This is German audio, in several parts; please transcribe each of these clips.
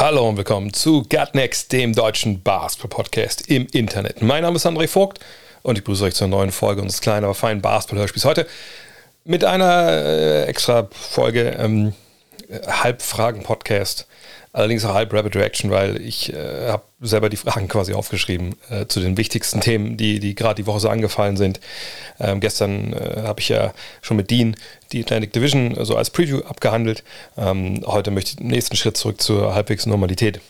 Hallo und willkommen zu Gutnext, dem deutschen Basketball-Podcast im Internet. Mein Name ist André Vogt und ich begrüße euch zur neuen Folge unseres kleinen, aber feinen Basketball-Hörspiels. Heute mit einer äh, extra Folge ähm, Halbfragen-Podcast, allerdings auch halb Rapid Reaction, weil ich äh, habe selber die Fragen quasi aufgeschrieben äh, zu den wichtigsten Themen, die, die gerade die Woche so angefallen sind. Ähm, gestern äh, habe ich ja schon mit Dean die Atlantic Division so als Preview abgehandelt. Ähm, heute möchte ich den nächsten Schritt zurück zur halbwegs Normalität.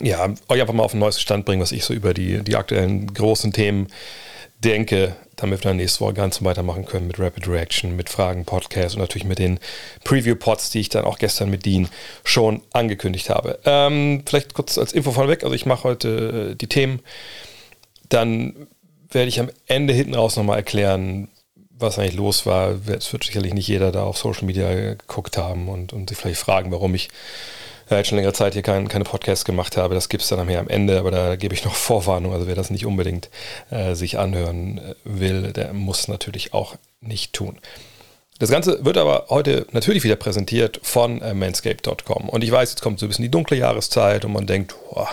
Ja, euch einfach mal auf den neuesten Stand bringen, was ich so über die, die aktuellen großen Themen denke, damit wir dann nächste Woche ganz weitermachen können mit Rapid Reaction, mit Fragen, Podcast und natürlich mit den Preview-Pods, die ich dann auch gestern mit Dean schon angekündigt habe. Ähm, vielleicht kurz als Info vorneweg, also ich mache heute äh, die Themen, dann werde ich am Ende hinten raus nochmal erklären, was eigentlich los war. Es wird sicherlich nicht jeder da auf Social Media geguckt haben und, und sich vielleicht fragen, warum ich äh, jetzt schon längere Zeit hier kein, keine Podcasts gemacht habe. Das gibt es dann am Ende, aber da gebe ich noch Vorwarnung. Also wer das nicht unbedingt äh, sich anhören äh, will, der muss natürlich auch nicht tun. Das Ganze wird aber heute natürlich wieder präsentiert von äh, manscape.com. Und ich weiß, jetzt kommt so ein bisschen die dunkle Jahreszeit und man denkt, boah,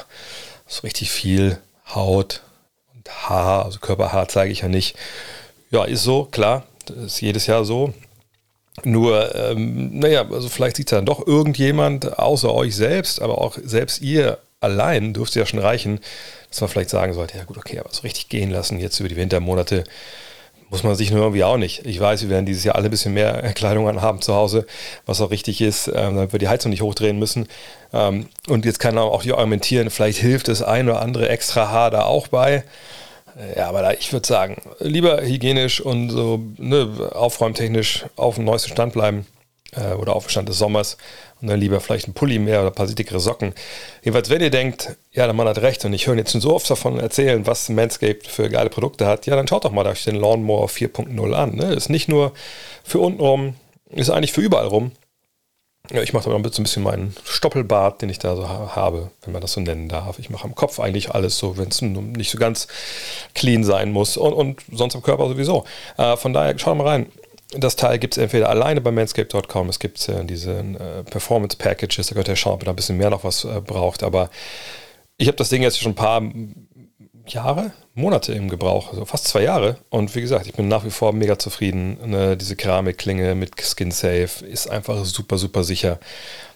so richtig viel Haut und Haar, also Körperhaar zeige ich ja nicht. Ja, ist so, klar, das ist jedes Jahr so. Nur, ähm, naja, also vielleicht sieht es dann doch irgendjemand außer euch selbst, aber auch selbst ihr allein dürfte ja schon reichen, dass man vielleicht sagen sollte, ja gut, okay, aber so richtig gehen lassen jetzt über die Wintermonate muss man sich nur irgendwie auch nicht. Ich weiß, wir werden dieses Jahr alle ein bisschen mehr Kleidung anhaben zu Hause, was auch richtig ist, ähm, damit wir die Heizung nicht hochdrehen müssen. Ähm, und jetzt kann man auch die argumentieren, vielleicht hilft das ein oder andere extra Haar da auch bei. Ja, aber da, ich würde sagen, lieber hygienisch und so ne, aufräumtechnisch auf dem neuesten Stand bleiben äh, oder auf dem Stand des Sommers und dann lieber vielleicht ein Pulli mehr oder ein paar dickere Socken. Jedenfalls, wenn ihr denkt, ja, der Mann hat recht und ich höre jetzt schon so oft davon erzählen, was Manscaped für geile Produkte hat, ja, dann schaut doch mal euch den Lawnmower 4.0 an. Ne? Ist nicht nur für unten rum, ist eigentlich für überall rum. Ja, ich mache da noch so ein bisschen meinen Stoppelbart, den ich da so ha habe, wenn man das so nennen darf. Ich mache am Kopf eigentlich alles so, wenn es nicht so ganz clean sein muss und, und sonst am Körper sowieso. Äh, von daher, schaut mal rein. Das Teil gibt es entweder alleine bei manscape.com, es gibt äh, diese äh, Performance Packages, da könnt ihr schauen, ob ihr da ein bisschen mehr noch was äh, braucht. Aber ich habe das Ding jetzt schon ein paar Jahre, Monate im Gebrauch, also fast zwei Jahre. Und wie gesagt, ich bin nach wie vor mega zufrieden. Ne, diese Keramikklinge mit Skin Safe ist einfach super, super sicher.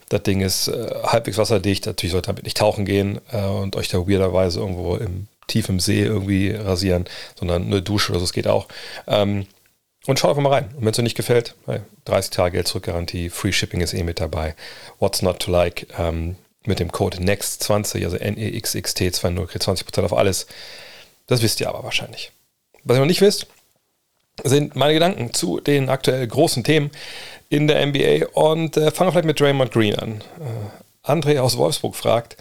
Das Ding ist äh, halbwegs wasserdicht. Natürlich sollte damit nicht tauchen gehen äh, und euch da weirderweise irgendwo im tiefen See irgendwie rasieren, sondern eine Dusche oder so, das geht auch. Ähm, und schaut einfach mal rein. Und wenn es euch nicht gefällt, 30 Tage Geld zurück Garantie, Free Shipping ist eh mit dabei. What's not to like? Ähm, mit dem Code NEXT20, also NEXXT20, kriegt 20% auf alles. Das wisst ihr aber wahrscheinlich. Was ihr noch nicht wisst, sind meine Gedanken zu den aktuell großen Themen in der NBA und äh, fangen wir vielleicht mit Draymond Green an. Äh, André aus Wolfsburg fragt,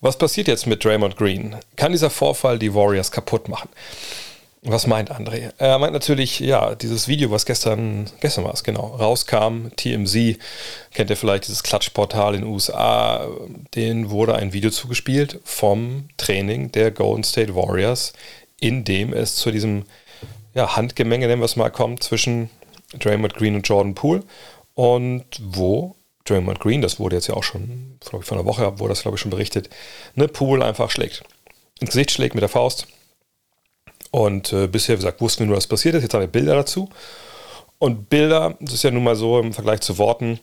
was passiert jetzt mit Draymond Green? Kann dieser Vorfall die Warriors kaputt machen? Was meint André? Er meint natürlich, ja, dieses Video, was gestern, gestern war es genau, rauskam, TMZ, kennt ihr vielleicht dieses Klatschportal in den USA, den wurde ein Video zugespielt vom Training der Golden State Warriors, in dem es zu diesem ja, Handgemenge, nennen wir es mal, kommt zwischen Draymond Green und Jordan Poole und wo Draymond Green, das wurde jetzt ja auch schon, glaube ich, vor einer Woche, wurde das, glaube ich, schon berichtet, eine Poole einfach schlägt. Ins Gesicht schlägt mit der Faust und äh, bisher, wie gesagt, wussten wir nur, was passiert ist. Jetzt haben wir Bilder dazu. Und Bilder, das ist ja nun mal so im Vergleich zu Worten,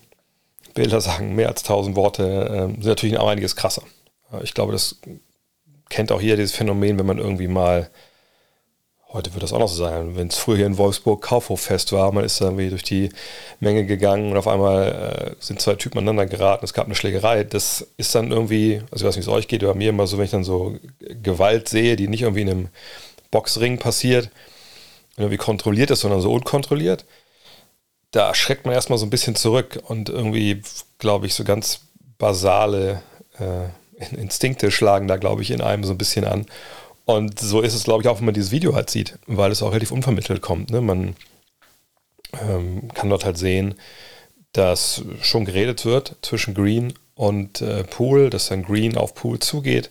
Bilder sagen mehr als tausend Worte, äh, sind natürlich auch einiges krasser. Ich glaube, das kennt auch jeder dieses Phänomen, wenn man irgendwie mal, heute wird das auch noch so sein, wenn es früher hier in Wolfsburg Kaufhoffest war, man ist dann irgendwie durch die Menge gegangen und auf einmal äh, sind zwei Typen aneinander geraten, es gab eine Schlägerei. Das ist dann irgendwie, also ich weiß nicht, wie es euch geht, aber mir immer so, wenn ich dann so Gewalt sehe, die nicht irgendwie in einem Boxring passiert, irgendwie kontrolliert ist, sondern so unkontrolliert, da schreckt man erstmal so ein bisschen zurück und irgendwie, glaube ich, so ganz basale äh, Instinkte schlagen da, glaube ich, in einem so ein bisschen an. Und so ist es, glaube ich, auch, wenn man dieses Video halt sieht, weil es auch relativ unvermittelt kommt. Ne? Man ähm, kann dort halt sehen, dass schon geredet wird zwischen Green und äh, Poole, dass dann Green auf Poole zugeht.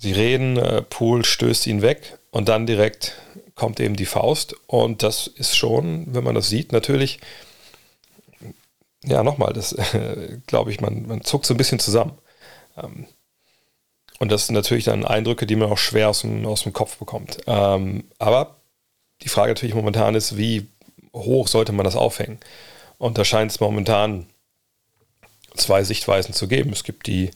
Sie reden, äh, Poole stößt ihn weg und dann direkt kommt eben die Faust. Und das ist schon, wenn man das sieht, natürlich, ja, nochmal, das äh, glaube ich, man, man zuckt so ein bisschen zusammen. Ähm, und das sind natürlich dann Eindrücke, die man auch schwer aus dem, aus dem Kopf bekommt. Ähm, aber die Frage natürlich momentan ist, wie hoch sollte man das aufhängen? Und da scheint es momentan zwei Sichtweisen zu geben. Es gibt die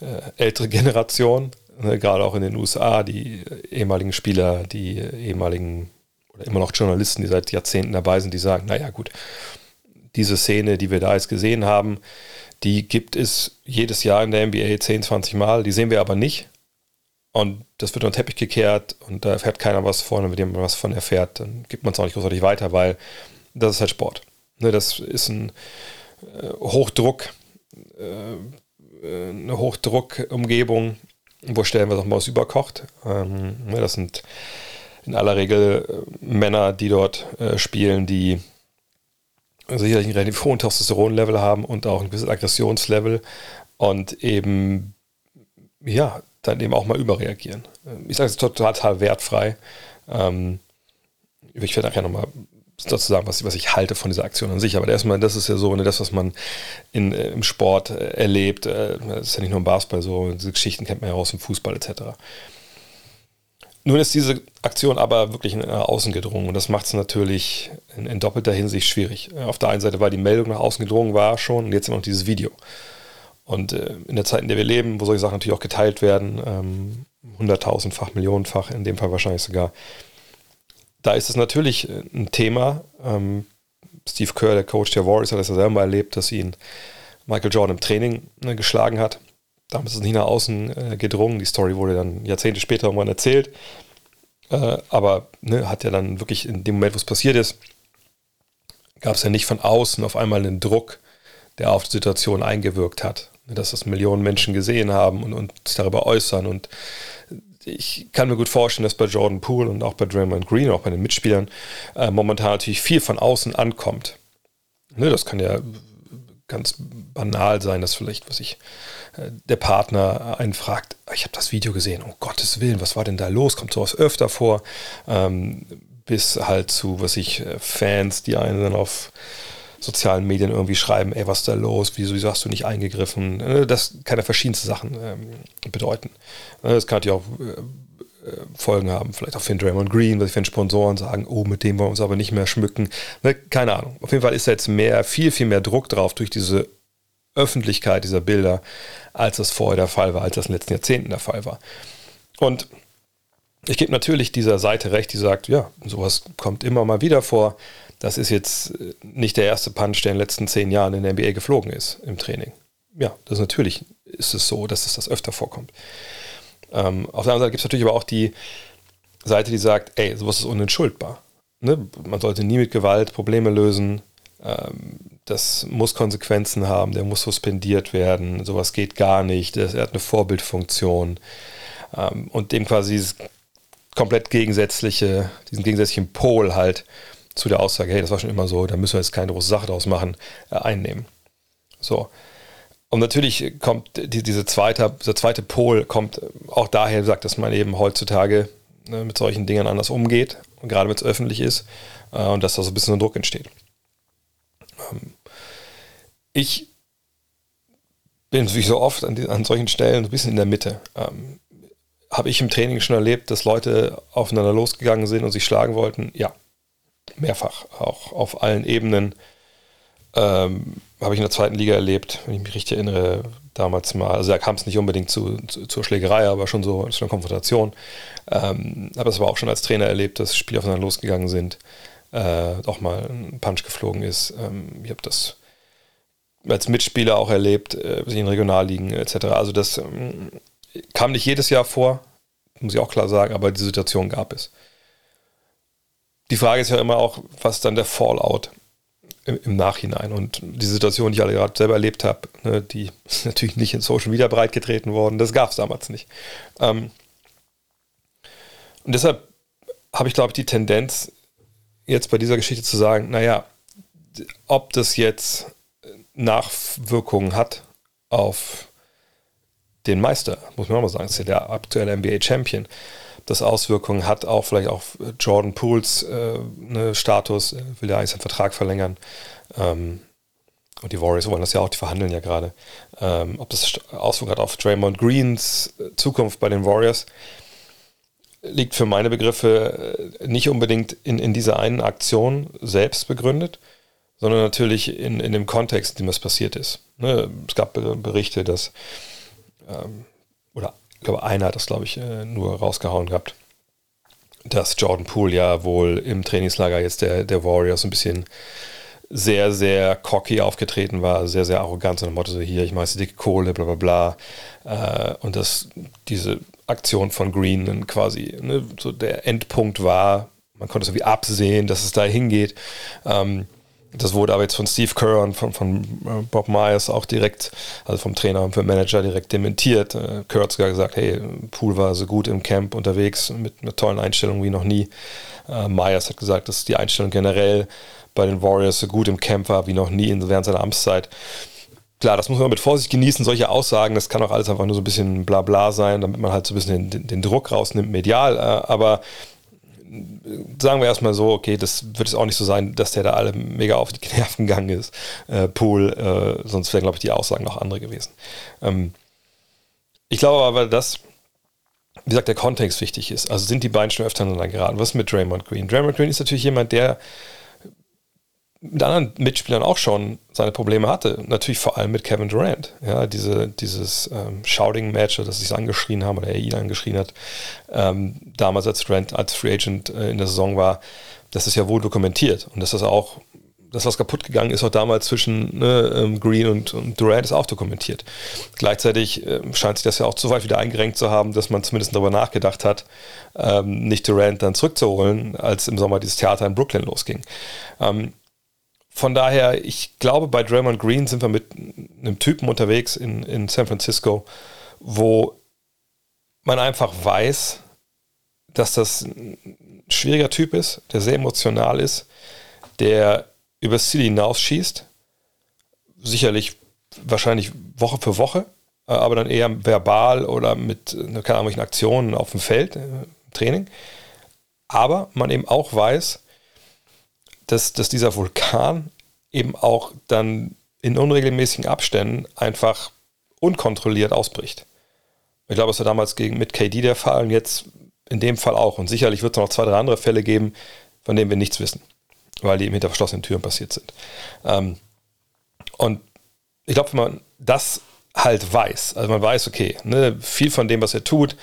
äh, ältere Generation, ne, gerade auch in den USA, die ehemaligen Spieler, die ehemaligen oder immer noch Journalisten, die seit Jahrzehnten dabei sind, die sagen, naja gut, diese Szene, die wir da jetzt gesehen haben, die gibt es jedes Jahr in der NBA 10, 20 Mal. Die sehen wir aber nicht. Und das wird unter den Teppich gekehrt und da erfährt keiner was von. Und wenn jemand was von erfährt, dann gibt man es auch nicht großartig weiter, weil das ist halt Sport. Ne, das ist ein äh, Hochdruck, äh, eine Hochdruckumgebung, wo stellen wir doch mal was überkocht. Ähm, ne, das sind in aller Regel äh, Männer, die dort äh, spielen, die sicherlich ein relativ hohen Testosteron-Level haben und auch ein gewisses Aggressionslevel und eben, ja, dann eben auch mal überreagieren. Ich sage es total wertfrei. Ähm, ich werde nachher nochmal dazu sagen, was, was ich halte von dieser Aktion an sich. Aber erstmal, das ist ja so, ne, das, was man in, äh, im Sport äh, erlebt, äh, das ist ja nicht nur im Basketball so, diese Geschichten kennt man ja aus dem Fußball etc. Nun ist diese Aktion aber wirklich nach außen gedrungen und das macht es natürlich in, in, doppelter Hinsicht schwierig. Auf der einen Seite, weil die Meldung nach außen gedrungen war schon und jetzt immer noch dieses Video. Und äh, in der Zeit, in der wir leben, wo solche Sachen natürlich auch geteilt werden, ähm, hunderttausendfach, millionenfach, in dem Fall wahrscheinlich sogar, da ist es natürlich äh, ein Thema. Ähm, Steve Kerr, der Coach der Warriors, hat das ja selber erlebt, dass ihn Michael Jordan im Training ne, geschlagen hat. Damals ist es nicht nach außen äh, gedrungen. Die Story wurde dann Jahrzehnte später irgendwann erzählt. Äh, aber ne, hat ja dann wirklich in dem Moment, wo es passiert ist, gab es ja nicht von außen auf einmal einen Druck, der auf die Situation eingewirkt hat. Ne, dass das Millionen Menschen gesehen haben und, und sich darüber äußern. Und ich kann mir gut vorstellen, dass bei Jordan Poole und auch bei Draymond Green, auch bei den Mitspielern, äh, momentan natürlich viel von außen ankommt. Ne, das kann ja ganz banal sein, dass vielleicht, was ich, äh, der Partner einen fragt, ich habe das Video gesehen, um Gottes Willen, was war denn da los? Kommt sowas öfter vor? Ähm, bis halt zu, was ich, äh, Fans, die einen dann auf sozialen Medien irgendwie schreiben, ey, was ist da los? Wieso, wieso hast du nicht eingegriffen? Äh, das kann ja verschiedenste Sachen ähm, bedeuten. Das kann natürlich auch Folgen haben, vielleicht auch für den Draymond Green, was ich für Sponsoren sagen, oh, mit dem wollen wir uns aber nicht mehr schmücken. Ne, keine Ahnung. Auf jeden Fall ist da jetzt mehr, viel, viel mehr Druck drauf durch diese Öffentlichkeit dieser Bilder, als das vorher der Fall war, als das in den letzten Jahrzehnten der Fall war. Und ich gebe natürlich dieser Seite recht, die sagt, ja, sowas kommt immer mal wieder vor. Das ist jetzt nicht der erste Punch, der in den letzten zehn Jahren in der NBA geflogen ist im Training. Ja, das natürlich ist es so, dass es das öfter vorkommt. Ähm, auf der anderen Seite gibt es natürlich aber auch die Seite, die sagt, ey, sowas ist unentschuldbar. Ne? Man sollte nie mit Gewalt Probleme lösen. Ähm, das muss Konsequenzen haben, der muss suspendiert werden, sowas geht gar nicht, er hat eine Vorbildfunktion. Ähm, und dem quasi komplett gegensätzliche, diesen gegensätzlichen Pol halt zu der Aussage, hey, das war schon immer so, da müssen wir jetzt keine große Sache draus machen, äh, einnehmen. So. Und natürlich kommt die, diese zweite, dieser zweite Pol kommt auch daher, sagt, dass man eben heutzutage ne, mit solchen Dingen anders umgeht, gerade wenn es öffentlich ist, äh, und dass da so ein bisschen ein Druck entsteht. Ähm, ich bin wie so oft an, die, an, solchen Stellen ein bisschen in der Mitte. Ähm, Habe ich im Training schon erlebt, dass Leute aufeinander losgegangen sind und sich schlagen wollten? Ja, mehrfach, auch auf allen Ebenen. Ähm, habe ich in der zweiten Liga erlebt, wenn ich mich richtig erinnere, damals mal. Also da kam es nicht unbedingt zu, zu, zur Schlägerei, aber schon so zu einer Konfrontation. Ähm, aber es war auch schon als Trainer erlebt, dass Spiele aufeinander losgegangen sind, äh, auch mal ein Punch geflogen ist. Ähm, ich habe das als Mitspieler auch erlebt, äh, in Regionalligen etc. Also das ähm, kam nicht jedes Jahr vor, muss ich auch klar sagen, aber die Situation gab es. Die Frage ist ja immer auch, was dann der Fallout im, im, Nachhinein. Und die Situation, die ich alle gerade selber erlebt habe, ne, die ist natürlich nicht in Social Media breitgetreten worden. Das gab es damals nicht. Ähm, Und deshalb habe ich, glaube ich, die Tendenz, jetzt bei dieser Geschichte zu sagen, naja, ob das jetzt Nachwirkungen hat auf den Meister, muss man auch mal sagen, ist ja der aktuelle NBA-Champion, das Auswirkungen hat, auch vielleicht auf Jordan Pools äh, ne, Status, will ja eigentlich seinen Vertrag verlängern. Ähm, und die Warriors wollen das ja auch, die verhandeln ja gerade. Ähm, ob das Auswirkungen hat auf Draymond Greens Zukunft bei den Warriors, liegt für meine Begriffe äh, nicht unbedingt in, in dieser einen Aktion selbst begründet, sondern natürlich in, in dem Kontext, in dem es passiert ist. Ne, es gab Berichte, dass, ähm, ich glaube, einer hat das, glaube ich, äh, nur rausgehauen gehabt, dass Jordan Poole ja wohl im Trainingslager jetzt der, der Warriors ein bisschen sehr, sehr cocky aufgetreten war, sehr, sehr arrogant, so ein Motto so hier, ich jetzt dicke Kohle, bla bla bla. Äh, und dass diese Aktion von Green quasi ne, so der Endpunkt war, man konnte es irgendwie absehen, dass es da hingeht. Ähm, das wurde aber jetzt von Steve Kerr und von, von äh, Bob Myers auch direkt, also vom Trainer und vom Manager direkt dementiert. Äh, Kerr hat sogar gesagt, hey, Pool war so gut im Camp unterwegs mit einer tollen Einstellung wie noch nie. Äh, Myers hat gesagt, dass die Einstellung generell bei den Warriors so gut im Camp war wie noch nie während seiner Amtszeit. Klar, das muss man mit Vorsicht genießen, solche Aussagen, das kann auch alles einfach nur so ein bisschen Blabla sein, damit man halt so ein bisschen den, den Druck rausnimmt, medial, aber sagen wir erstmal so, okay, das wird es auch nicht so sein, dass der da alle mega auf die Nerven gegangen ist, äh, Pool, äh, sonst wären, glaube ich, die Aussagen noch andere gewesen. Ähm, ich glaube aber, dass, wie gesagt, der Kontext wichtig ist. Also sind die beiden schon öfter aneinander geraten. Was ist mit Draymond Green? Draymond Green ist natürlich jemand, der mit anderen Mitspielern auch schon seine Probleme hatte. Natürlich vor allem mit Kevin Durant. Ja, diese, dieses ähm, Shouting-Match, das sie angeschrien haben oder er ihn angeschrien hat, ähm, damals als Durant als Free Agent äh, in der Saison war, das ist ja wohl dokumentiert. Und dass das auch, das, was kaputt gegangen ist, auch damals zwischen ne, ähm, Green und, und, Durant, ist auch dokumentiert. Gleichzeitig äh, scheint sich das ja auch zu weit wieder eingerenkt zu haben, dass man zumindest darüber nachgedacht hat, ähm, nicht Durant dann zurückzuholen, als im Sommer dieses Theater in Brooklyn losging. Ähm, von daher, ich glaube, bei Draymond Green sind wir mit einem Typen unterwegs in, in San Francisco, wo man einfach weiß, dass das ein schwieriger Typ ist, der sehr emotional ist, der übers Ziel hinausschießt. Sicherlich wahrscheinlich Woche für Woche, äh, aber dann eher verbal oder mit äh, keine Ahnung, Aktionen auf dem Feld, äh, Training. Aber man eben auch weiß, dass, dass dieser Vulkan eben auch dann in unregelmäßigen Abständen einfach unkontrolliert ausbricht. Ich glaube, es war damals gegen, mit KD der Fall und jetzt in dem Fall auch. Und sicherlich wird es noch zwei, drei andere Fälle geben, von denen wir nichts wissen, weil die eben hinter verschlossenen Türen passiert sind. Ähm, und ich glaube, wenn man das halt weiß, also man weiß, okay, ne, viel von dem, was er tut,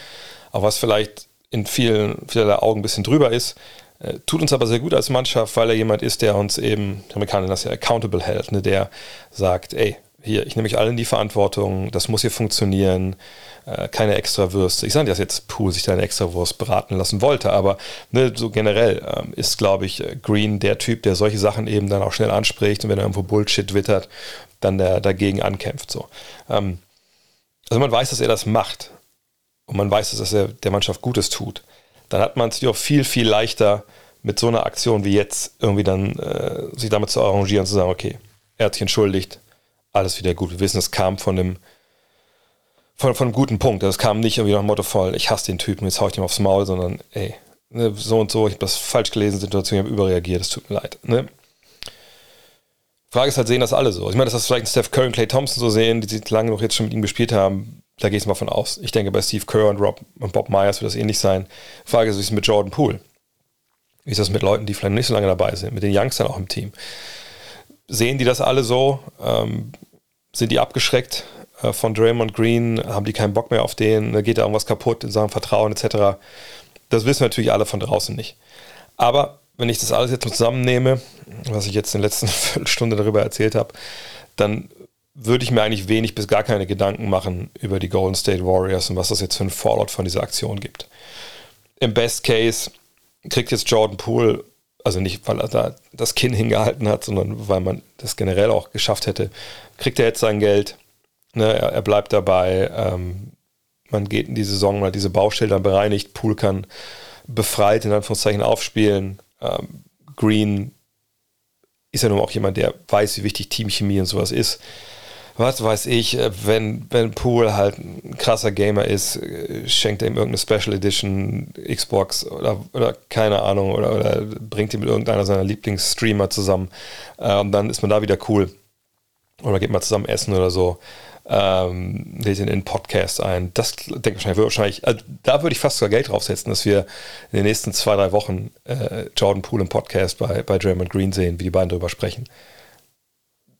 auch was vielleicht in vielen, vielerlei Augen ein bisschen drüber ist, tut uns aber sehr gut als Mannschaft, weil er jemand ist, der uns eben, die Amerikaner das ja accountable hält, ne, der sagt, ey, hier, ich nehme mich allen die Verantwortung, das muss hier funktionieren, äh, keine Extrawürste. Ich sage nicht, dass jetzt Pool sich da eine Extrawurst beraten lassen wollte, aber ne, so generell ähm, ist, glaube ich, Green der Typ, der solche Sachen eben dann auch schnell anspricht und wenn er irgendwo Bullshit wittert, dann der, dagegen ankämpft. So. Ähm, also man weiß, dass er das macht und man weiß, dass er der Mannschaft Gutes tut dann hat man es auch viel, viel leichter mit so einer Aktion wie jetzt irgendwie dann äh, sich damit zu arrangieren und zu sagen, okay, er hat sich entschuldigt, alles wieder gut. Wir wissen, es kam von einem von, von einem guten Punkt. Es kam nicht irgendwie nach dem Motto voll, ich hasse den Typen, jetzt hau ich ihm aufs Maul, sondern ey, ne, so und so, ich habe das falsch gelesen, Situation, ich habe überreagiert, es tut mir leid. Ne? Frage ist halt, sehen das alle so? Ich meine, dass das vielleicht Steph Curry und Clay Thompson so sehen, die lange noch jetzt schon mit ihm gespielt haben, da gehe ich mal von aus. Ich denke, bei Steve Kerr und, Rob, und Bob Myers wird das ähnlich sein. Frage ist, wie ist es mit Jordan Poole? Wie ist das mit Leuten, die vielleicht nicht so lange dabei sind, mit den Youngstern auch im Team? Sehen die das alle so? Ähm, sind die abgeschreckt äh, von Draymond Green? Haben die keinen Bock mehr auf den? Geht da irgendwas kaputt in Sachen Vertrauen etc.? Das wissen natürlich alle von draußen nicht. Aber wenn ich das alles jetzt zusammennehme, was ich jetzt in der letzten Viertelstunde darüber erzählt habe, dann würde ich mir eigentlich wenig bis gar keine Gedanken machen über die Golden State Warriors und was das jetzt für ein Fallout von dieser Aktion gibt. Im Best Case kriegt jetzt Jordan Poole, also nicht, weil er da das Kinn hingehalten hat, sondern weil man das generell auch geschafft hätte, kriegt er jetzt sein Geld. Ne, er, er, bleibt dabei. Ähm, man geht in die Saison, mal diese Baustelle dann bereinigt. Poole kann befreit in Anführungszeichen aufspielen. Ähm, Green ist ja nun auch jemand, der weiß, wie wichtig Teamchemie und sowas ist. Was weiß ich, äh, wenn, wenn Poole halt ein krasser Gamer ist, äh, schenkt er ihm irgendeine Special Edition Xbox oder, oder keine Ahnung oder, oder bringt ihn mit irgendeiner seiner Lieblingsstreamer zusammen. Äh, und dann ist man da wieder cool. Oder geht mal zusammen essen oder so ähm, lädt ihn in den Podcast ein. Das denke ich wahrscheinlich, also da würde ich fast sogar Geld draufsetzen, dass wir in den nächsten zwei, drei Wochen äh, Jordan Poole im Podcast bei, bei Draymond Green sehen, wie die beiden darüber sprechen.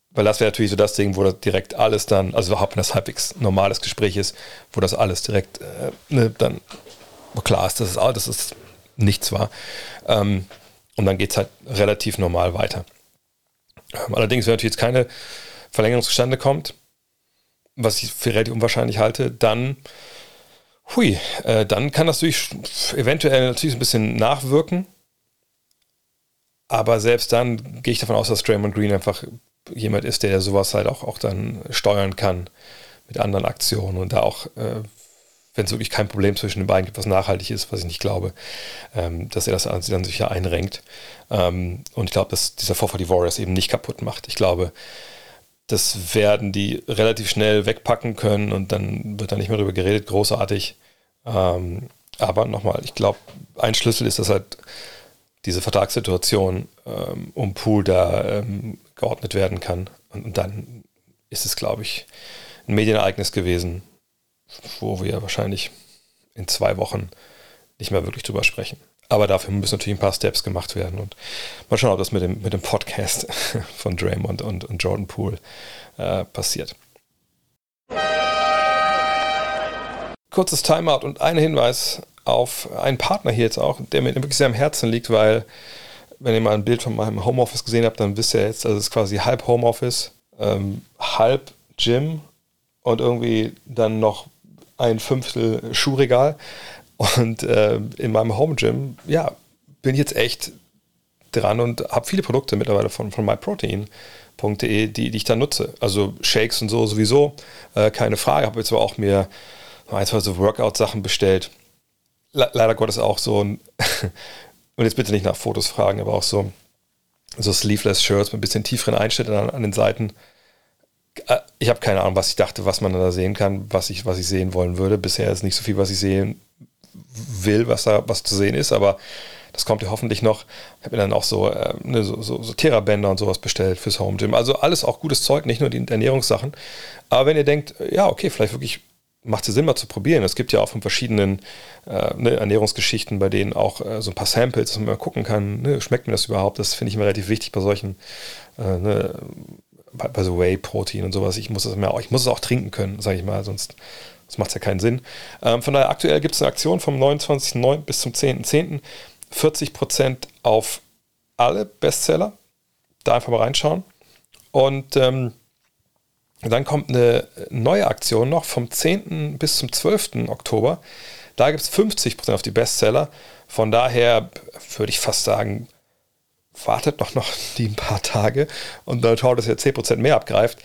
Weil das wäre natürlich so das Ding, wo das direkt alles dann, also überhaupt wenn das halbwegs normales Gespräch ist, wo das alles direkt äh, ne, dann klar ist, dass es, dass es nichts war. Ähm, und dann geht es halt relativ normal weiter. Ähm, allerdings, wenn natürlich jetzt keine Verlängerung zustande kommt, was ich für relativ unwahrscheinlich halte, dann, hui, äh, dann kann das natürlich eventuell natürlich ein bisschen nachwirken. Aber selbst dann gehe ich davon aus, dass Draymond Green einfach jemand ist, der sowas halt auch, auch dann steuern kann mit anderen Aktionen und da auch, äh, wenn es wirklich kein Problem zwischen den beiden gibt, was nachhaltig ist, was ich nicht glaube, ähm, dass er das dann sicher einrenkt. Ähm, und ich glaube, dass dieser Vorfall die Warriors eben nicht kaputt macht. Ich glaube, das werden die relativ schnell wegpacken können und dann wird da nicht mehr darüber geredet, großartig. Ähm, aber nochmal, ich glaube, ein Schlüssel ist, dass halt diese Vertragssituation ähm, um Pool da ähm, geordnet werden kann. Und, und dann ist es, glaube ich, ein Medienereignis gewesen, wo wir wahrscheinlich in zwei Wochen nicht mehr wirklich drüber sprechen. Aber dafür müssen natürlich ein paar Steps gemacht werden. Und mal schauen, ob das mit dem, mit dem Podcast von Draymond und, und Jordan Poole äh, passiert. Kurzes Timeout und ein Hinweis auf einen Partner hier jetzt auch, der mir wirklich sehr am Herzen liegt, weil, wenn ihr mal ein Bild von meinem Homeoffice gesehen habt, dann wisst ihr jetzt, also es ist quasi halb Homeoffice, ähm, halb Gym und irgendwie dann noch ein Fünftel Schuhregal. Und äh, in meinem Home Gym, ja, bin ich jetzt echt dran und habe viele Produkte mittlerweile von, von myprotein.de, die, die ich da nutze. Also Shakes und so sowieso, äh, keine Frage. Habe jetzt aber auch mir ein, zwei so Workout-Sachen bestellt. Le leider Gottes auch so ein, und jetzt bitte nicht nach Fotos fragen, aber auch so, so Sleeveless-Shirts mit ein bisschen tieferen Einschnitten an, an den Seiten. Äh, ich habe keine Ahnung, was ich dachte, was man da sehen kann, was ich, was ich sehen wollen würde. Bisher ist nicht so viel, was ich sehen will, was da was zu sehen ist, aber das kommt ja hoffentlich noch. Ich habe mir dann auch so, äh, ne, so, so, so Therabänder und sowas bestellt fürs Home Gym. Also alles auch gutes Zeug, nicht nur die Ernährungssachen. Aber wenn ihr denkt, ja, okay, vielleicht wirklich macht es Sinn, mal zu probieren. Es gibt ja auch von verschiedenen äh, ne, Ernährungsgeschichten, bei denen auch äh, so ein paar Samples, dass man mal gucken kann, ne, schmeckt mir das überhaupt? Das finde ich immer relativ wichtig bei solchen, äh, ne, bei, bei, so Whey-Protein und sowas. Ich muss mir auch, ich muss es auch trinken können, sage ich mal, sonst das macht ja keinen Sinn. Ähm, von daher, aktuell gibt es eine Aktion vom 29.09. bis zum 10.10. 40% auf alle Bestseller. Da einfach mal reinschauen. Und ähm, dann kommt eine neue Aktion noch vom 10. bis zum 12. Oktober. Da gibt es 50% auf die Bestseller. Von daher würde ich fast sagen, wartet doch noch die ein paar Tage und dann schaut, dass ihr 10% mehr abgreift.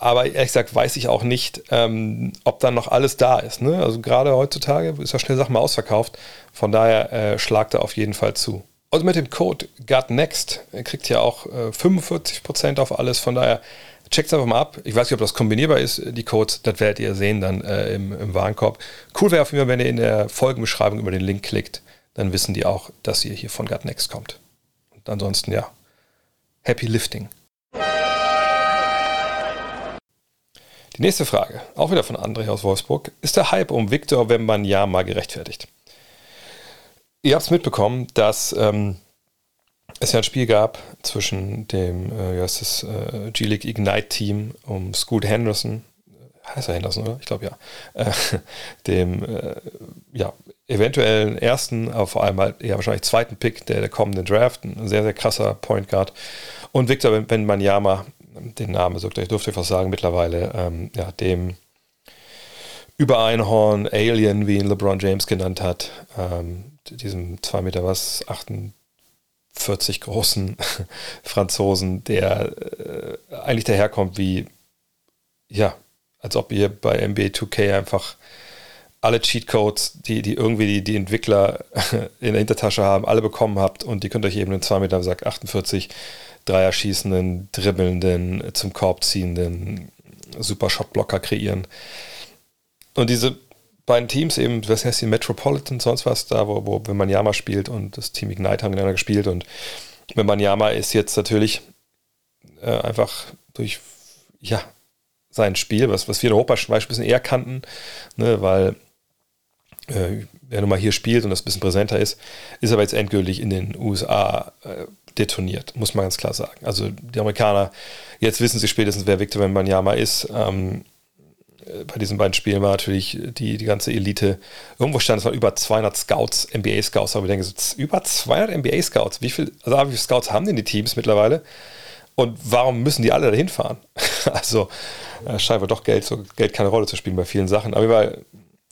Aber ehrlich gesagt weiß ich auch nicht, ähm, ob dann noch alles da ist. Ne? Also gerade heutzutage ist ja schnell Sachen mal ausverkauft. Von daher äh, schlagt er auf jeden Fall zu. Und mit dem Code GutNext kriegt ihr auch äh, 45% auf alles. Von daher checkt es einfach mal ab. Ich weiß nicht, ob das kombinierbar ist, die Codes. Das werdet ihr sehen dann äh, im, im, Warenkorb. Cool wäre auf jeden Fall, wenn ihr in der Folgenbeschreibung über den Link klickt. Dann wissen die auch, dass ihr hier von GutNext kommt. Und ansonsten, ja, happy lifting. Die nächste Frage, auch wieder von André aus Wolfsburg. Ist der Hype um Victor Wembanyama gerechtfertigt? Ihr habt es mitbekommen, dass ähm, es ja ein Spiel gab zwischen dem äh, äh, G-League Ignite Team um Scoot Henderson, heißt er Henderson, oder? Ich glaube ja. Äh, dem äh, ja, eventuellen ersten, aber vor allem halt eher wahrscheinlich zweiten Pick der, der kommenden Draft. Ein sehr, sehr krasser Point Guard. Und Victor Wembanyama, den Namen sogar, ich durfte fast sagen mittlerweile, ähm, ja, dem Übereinhorn, Alien, wie ihn LeBron James genannt hat, ähm, diesem 2 Meter was, 48 großen Franzosen, der äh, eigentlich daherkommt wie, ja, als ob ihr bei NBA 2K einfach alle Cheatcodes, die, die irgendwie die, die Entwickler in der Hintertasche haben, alle bekommen habt und die könnt euch eben in 2 Meter, sagt 48, Dreier schießenden, dribbelnden, zum Korb ziehenden Super Shotblocker kreieren. Und diese beiden Teams eben, was heißt die Metropolitan, sonst was, da wo, wo wenn Yama spielt und das Team Ignite haben miteinander gespielt und wenn man Yama ist jetzt natürlich äh, einfach durch ja, sein Spiel, was, was wir in Europa Beispiel ein bisschen eher kannten, ne, weil äh, wer nun mal hier spielt und das ein bisschen präsenter ist, ist aber jetzt endgültig in den USA äh, detoniert, muss man ganz klar sagen. Also die Amerikaner, jetzt wissen sie spätestens, wer Victor Wembanyama ist. Ähm, äh, bei diesen beiden Spielen war natürlich die, die ganze Elite. Irgendwo stand es war über 200 Scouts, NBA-Scouts, aber ich denke, so, über 200 NBA-Scouts. Wie, viel, also wie viele Scouts haben denn die Teams mittlerweile? Und warum müssen die alle dahin fahren? also äh, scheint doch Geld, so Geld keine Rolle zu spielen bei vielen Sachen. Aber war,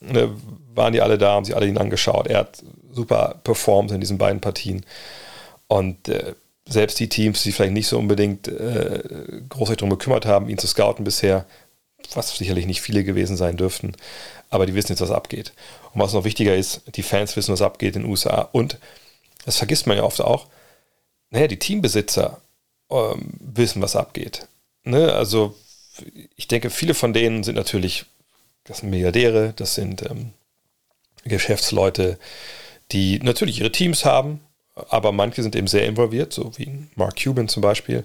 ne, waren die alle da, haben sich alle ihn angeschaut. Er hat super performt in diesen beiden Partien. Und äh, selbst die Teams, die vielleicht nicht so unbedingt äh, großartig darum gekümmert haben, ihn zu scouten bisher, was sicherlich nicht viele gewesen sein dürften, aber die wissen jetzt, was abgeht. Und was noch wichtiger ist, die Fans wissen, was abgeht in den USA. Und das vergisst man ja oft auch, naja, die Teambesitzer ähm, wissen, was abgeht. Ne? Also ich denke, viele von denen sind natürlich, das sind Milliardäre, das sind ähm, Geschäftsleute, die natürlich ihre Teams haben, aber manche sind eben sehr involviert, so wie Mark Cuban zum Beispiel.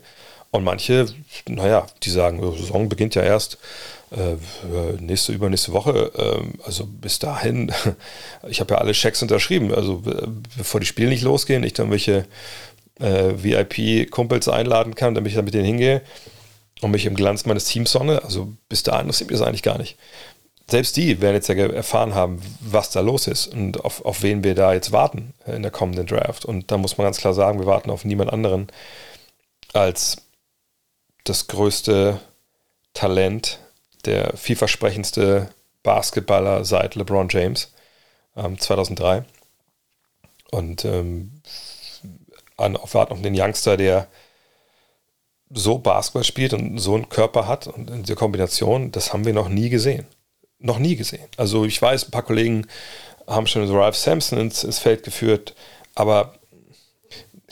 Und manche, naja, die sagen, die Saison beginnt ja erst äh, nächste, übernächste Woche. Äh, also bis dahin, ich habe ja alle Checks unterschrieben. Also bevor die Spiele nicht losgehen, ich dann welche äh, VIP-Kumpels einladen kann, damit ich dann mit denen hingehe und mich im Glanz meines Teams sonne. Also bis dahin interessiert mich das eigentlich gar nicht selbst die werden jetzt ja erfahren haben, was da los ist und auf, auf wen wir da jetzt warten in der kommenden Draft. Und da muss man ganz klar sagen, wir warten auf niemand anderen als das größte Talent, der vielversprechendste Basketballer seit LeBron James ähm, 2003. Und ähm, an, auf warten auf den Youngster, der so Basketball spielt und so einen Körper hat und in dieser Kombination, das haben wir noch nie gesehen noch nie gesehen. Also ich weiß, ein paar Kollegen haben schon so Ralph Sampson ins, ins, Feld geführt, aber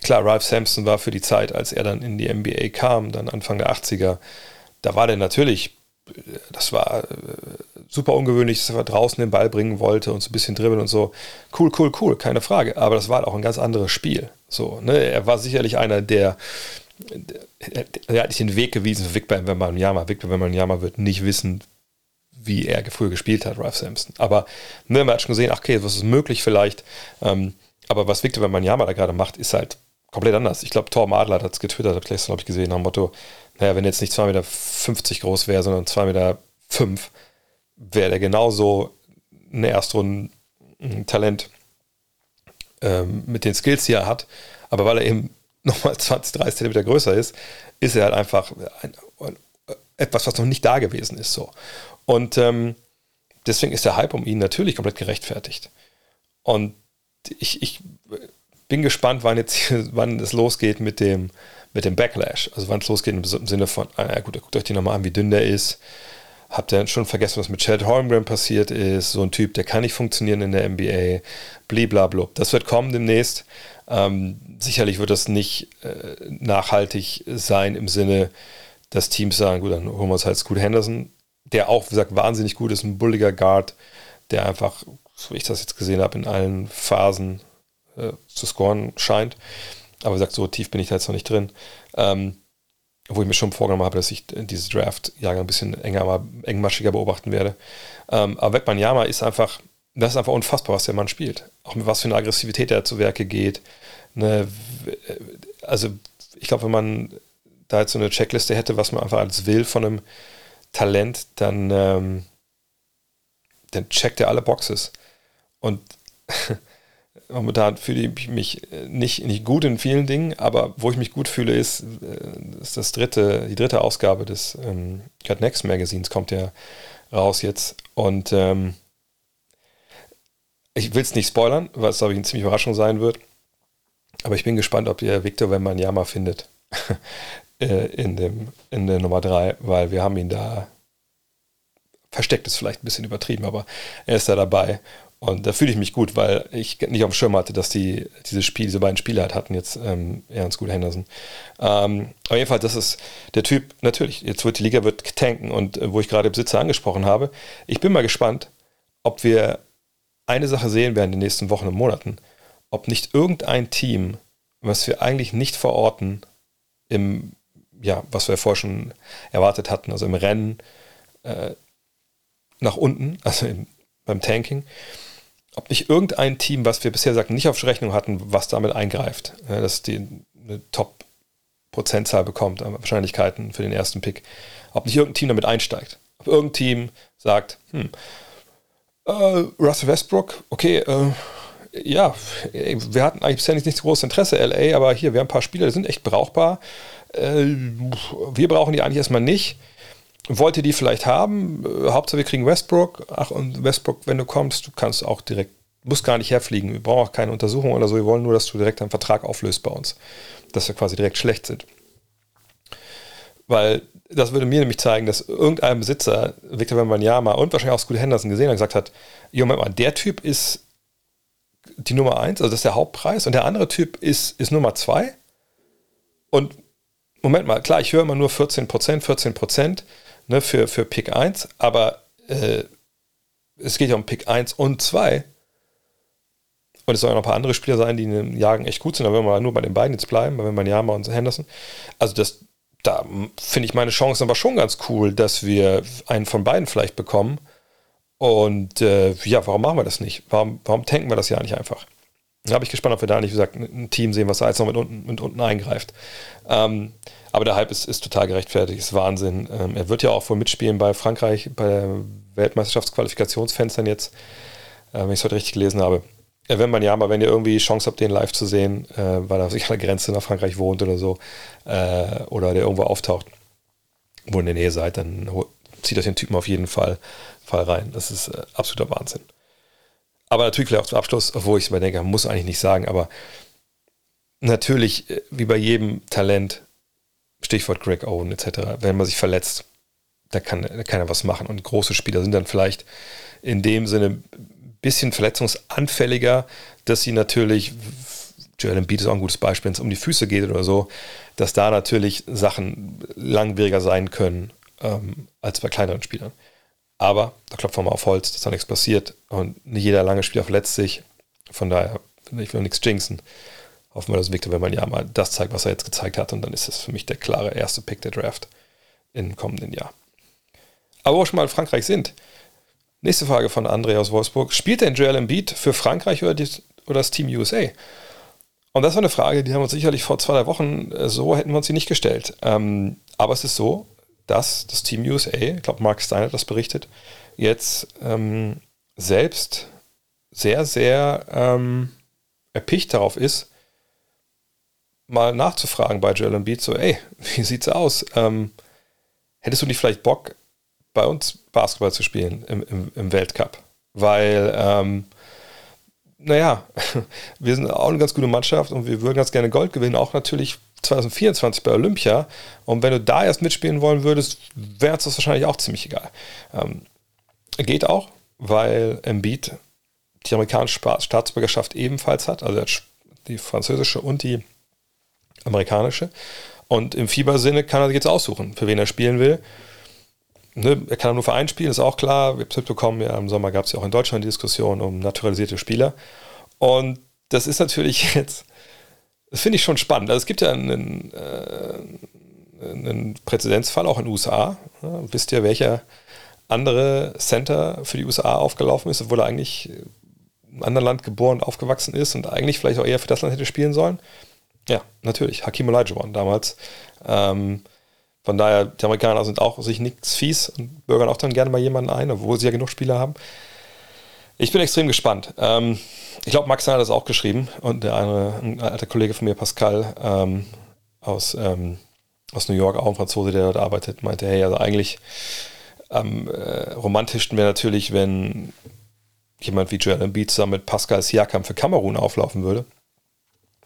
klar, Ralph Sampson war für die Zeit, als er dann in die NBA kam, dann Anfang der 80er, da war der natürlich, das war äh, super ungewöhnlich, dass er draußen den Ball bringen wollte und so ein bisschen dribbeln und so. Cool, cool, cool, keine Frage. Aber das war auch ein ganz anderes Spiel. So, ne? Er war sicherlich einer, der, der, der hat nicht den Weg gewiesen für Victor Wembanyama. Victor Wembanyama wird nicht wissen, wie er früher gespielt hat, Ralph Sampson. Aber ne, man hat schon gesehen, ach, okay, was ist möglich vielleicht. Ähm, aber was Victor Wembanyama da gerade macht, ist halt komplett anders. Ich glaube, Torben Adler hat es getwittert, habe ich glaube ich, gesehen, nach dem Motto, naja, wenn jetzt nicht 2,50 Meter groß wäre, sondern 2,5 Meter, wäre der genauso ein Erstrunden-Talent ähm, mit den Skills, die er hat. Aber weil er eben nochmal 20, 30 Zentimeter größer ist, ist er halt einfach ein, ein, etwas, was noch nicht da gewesen ist. So. Und ähm, deswegen ist der Hype um ihn natürlich komplett gerechtfertigt. Und ich, ich bin gespannt, wann jetzt wann es losgeht mit dem, mit dem Backlash. Also wann es losgeht im Sinne von, ah, gut, guckt euch die nochmal an, wie dünn der ist. Habt ihr schon vergessen, was mit Chad Holmgren passiert ist? So ein Typ, der kann nicht funktionieren in der NBA. Blablabla. Das wird kommen demnächst. Ähm, sicherlich wird das nicht äh, nachhaltig sein im Sinne, dass Teams sagen, gut, dann holen wir uns halt Scoot Henderson der auch, wie gesagt, wahnsinnig gut ist, ein bulliger Guard, der einfach, so wie ich das jetzt gesehen habe, in allen Phasen äh, zu scoren scheint. Aber wie gesagt, so tief bin ich da jetzt noch nicht drin. Ähm, wo ich mir schon vorgenommen habe, dass ich diese Draft-Jahre ein bisschen enger, engmaschiger beobachten werde. Ähm, aber Wegmann-Yama ist einfach, das ist einfach unfassbar, was der Mann spielt. Auch mit was für eine Aggressivität er zu Werke geht. Ne, also, ich glaube, wenn man da jetzt so eine Checkliste hätte, was man einfach als will von einem Talent, dann, ähm, dann checkt er alle Boxes. Und momentan fühle ich mich nicht, nicht gut in vielen Dingen, aber wo ich mich gut fühle, ist, äh, ist das dritte, die dritte Ausgabe des ähm, Cut Next Magazins kommt ja raus jetzt. Und ähm, ich will es nicht spoilern, es, glaube ich, eine ziemliche Überraschung sein wird. Aber ich bin gespannt, ob ihr Victor Wembanyama findet. äh, in, dem, in der Nummer 3, weil wir haben ihn da versteckt ist vielleicht ein bisschen übertrieben, aber er ist da dabei. Und da fühle ich mich gut, weil ich nicht auf dem Schirm hatte, dass die diese Spiel, diese beiden Spiele halt hatten, jetzt ähm, Ernst Gut Henderson. Ähm, aber jedenfalls, das ist der Typ, natürlich, jetzt wird die Liga wird tanken und äh, wo ich gerade Besitzer angesprochen habe, ich bin mal gespannt, ob wir eine Sache sehen werden in den nächsten Wochen und Monaten, ob nicht irgendein Team, was wir eigentlich nicht verorten, im, ja, was wir vorher schon erwartet hatten, also im Rennen äh, nach unten, also im, beim Tanking, ob nicht irgendein Team, was wir bisher sagten, nicht auf Rechnung hatten, was damit eingreift, ja, dass die eine Top-Prozentzahl bekommt an Wahrscheinlichkeiten für den ersten Pick, ob nicht irgendein Team damit einsteigt. Ob irgendein Team sagt, hm, äh, Russell Westbrook, okay, äh, ja, wir hatten eigentlich bisher nicht, nicht so großes Interesse, LA, aber hier, wir haben ein paar Spieler, die sind echt brauchbar. Äh, wir brauchen die eigentlich erstmal nicht wollt ihr die vielleicht haben? Äh, Hauptsache wir kriegen Westbrook. Ach, und Westbrook, wenn du kommst, du kannst auch direkt, musst gar nicht herfliegen. Wir brauchen auch keine Untersuchung oder so. Wir wollen nur, dass du direkt einen Vertrag auflöst bei uns. Dass wir quasi direkt schlecht sind. Weil das würde mir nämlich zeigen, dass irgendein Besitzer, Victor Wembanyama und wahrscheinlich auch Scott Henderson gesehen hat und gesagt hat, jo, Moment mal, der Typ ist die Nummer eins, also das ist der Hauptpreis und der andere Typ ist, ist Nummer zwei. Und Moment mal, klar, ich höre immer nur 14 Prozent, 14 Prozent ne, für, für Pick 1, aber äh, es geht ja um Pick 1 und 2. Und es sollen noch ein paar andere Spieler sein, die in den Jahren echt gut sind, aber wenn wir nur bei den beiden jetzt bleiben, bei Wembanyama und Henderson, also das, da finde ich meine Chancen aber schon ganz cool, dass wir einen von beiden vielleicht bekommen. Und äh, ja, warum machen wir das nicht? Warum, warum tanken wir das ja nicht einfach? Da habe ich gespannt, ob wir da nicht, wie gesagt, ein Team sehen, was da jetzt noch mit unten, mit unten eingreift. Ähm, aber der Hype ist, ist total gerechtfertigt, ist Wahnsinn. Ähm, er wird ja auch wohl mitspielen bei Frankreich, bei der Weltmeisterschaftsqualifikationsfenstern jetzt, äh, wenn ich es heute richtig gelesen habe. Äh, wenn man ja mal, wenn ihr irgendwie Chance habt, den live zu sehen, äh, weil er sich an der Grenze nach Frankreich wohnt oder so, äh, oder der irgendwo auftaucht, wo in der Nähe seid, dann zieht euch den Typen auf jeden Fall, Fall rein. Das ist äh, absoluter Wahnsinn. Aber natürlich vielleicht auch zum Abschluss, obwohl ich es mir denke, muss eigentlich nicht sagen, aber natürlich, äh, wie bei jedem Talent, Stichwort Greg Owen etc., wenn man sich verletzt, da kann, da kann er was machen. Und große Spieler sind dann vielleicht in dem Sinne ein bisschen verletzungsanfälliger, dass sie natürlich, Joel Embiid ist auch ein gutes Beispiel, wenn es um die Füße geht oder so, dass da natürlich Sachen langwieriger sein können ähm, als bei kleineren Spielern. Aber da klopft man mal auf Holz, dass da nichts passiert und nicht jeder lange Spieler verletzt sich. Von daher, ich will nichts jinxen hoffen wir, dass Victor wenn man ja mal das zeigt, was er jetzt gezeigt hat. Und dann ist es für mich der klare erste Pick der Draft im kommenden Jahr. Aber wo wir schon mal in Frankreich sind, nächste Frage von André aus Wolfsburg. Spielt denn Joel Embiid für Frankreich oder, die, oder das Team USA? Und das war eine Frage, die haben wir uns sicherlich vor zwei, drei Wochen, äh, so hätten wir uns sie nicht gestellt. Ähm, aber es ist so, dass das Team USA, ich glaube Mark Stein hat das berichtet, jetzt ähm, selbst sehr, sehr ähm, erpicht darauf ist, mal nachzufragen bei Joel Embiid, so, ey, wie sieht's aus? Ähm, hättest du nicht vielleicht Bock, bei uns Basketball zu spielen im, im, im Weltcup? Weil, ähm, naja, wir sind auch eine ganz gute Mannschaft und wir würden ganz gerne Gold gewinnen, auch natürlich 2024 bei Olympia. Und wenn du da erst mitspielen wollen würdest, wäre es das wahrscheinlich auch ziemlich egal. Ähm, geht auch, weil Embiid die amerikanische Staatsbürgerschaft ebenfalls hat, also die französische und die amerikanische. Und im Fiebersinne kann er sich jetzt aussuchen, für wen er spielen will. Ne, er kann nur für einen spielen, ist auch klar. Wir haben bekommen, ja, im Sommer gab es ja auch in Deutschland die Diskussion um naturalisierte Spieler. Und das ist natürlich jetzt, das finde ich schon spannend. Also es gibt ja einen, äh, einen Präzedenzfall auch in den USA. Ja, wisst ihr, welcher andere Center für die USA aufgelaufen ist, obwohl er eigentlich einem anderen Land geboren und aufgewachsen ist und eigentlich vielleicht auch eher für das Land hätte spielen sollen? Ja, natürlich. Hakim Olajuwon damals. Ähm, von daher, die Amerikaner sind auch sich nichts fies und bürgern auch dann gerne mal jemanden ein, obwohl sie ja genug Spieler haben. Ich bin extrem gespannt. Ähm, ich glaube, Max hat das auch geschrieben und der eine, ein alter Kollege von mir, Pascal, ähm, aus, ähm, aus New York, auch ein Franzose, der dort arbeitet, meinte, hey, also eigentlich am äh, romantischsten wäre natürlich, wenn jemand wie Joel Embiid zusammen mit Pascal Siakam für Kamerun auflaufen würde.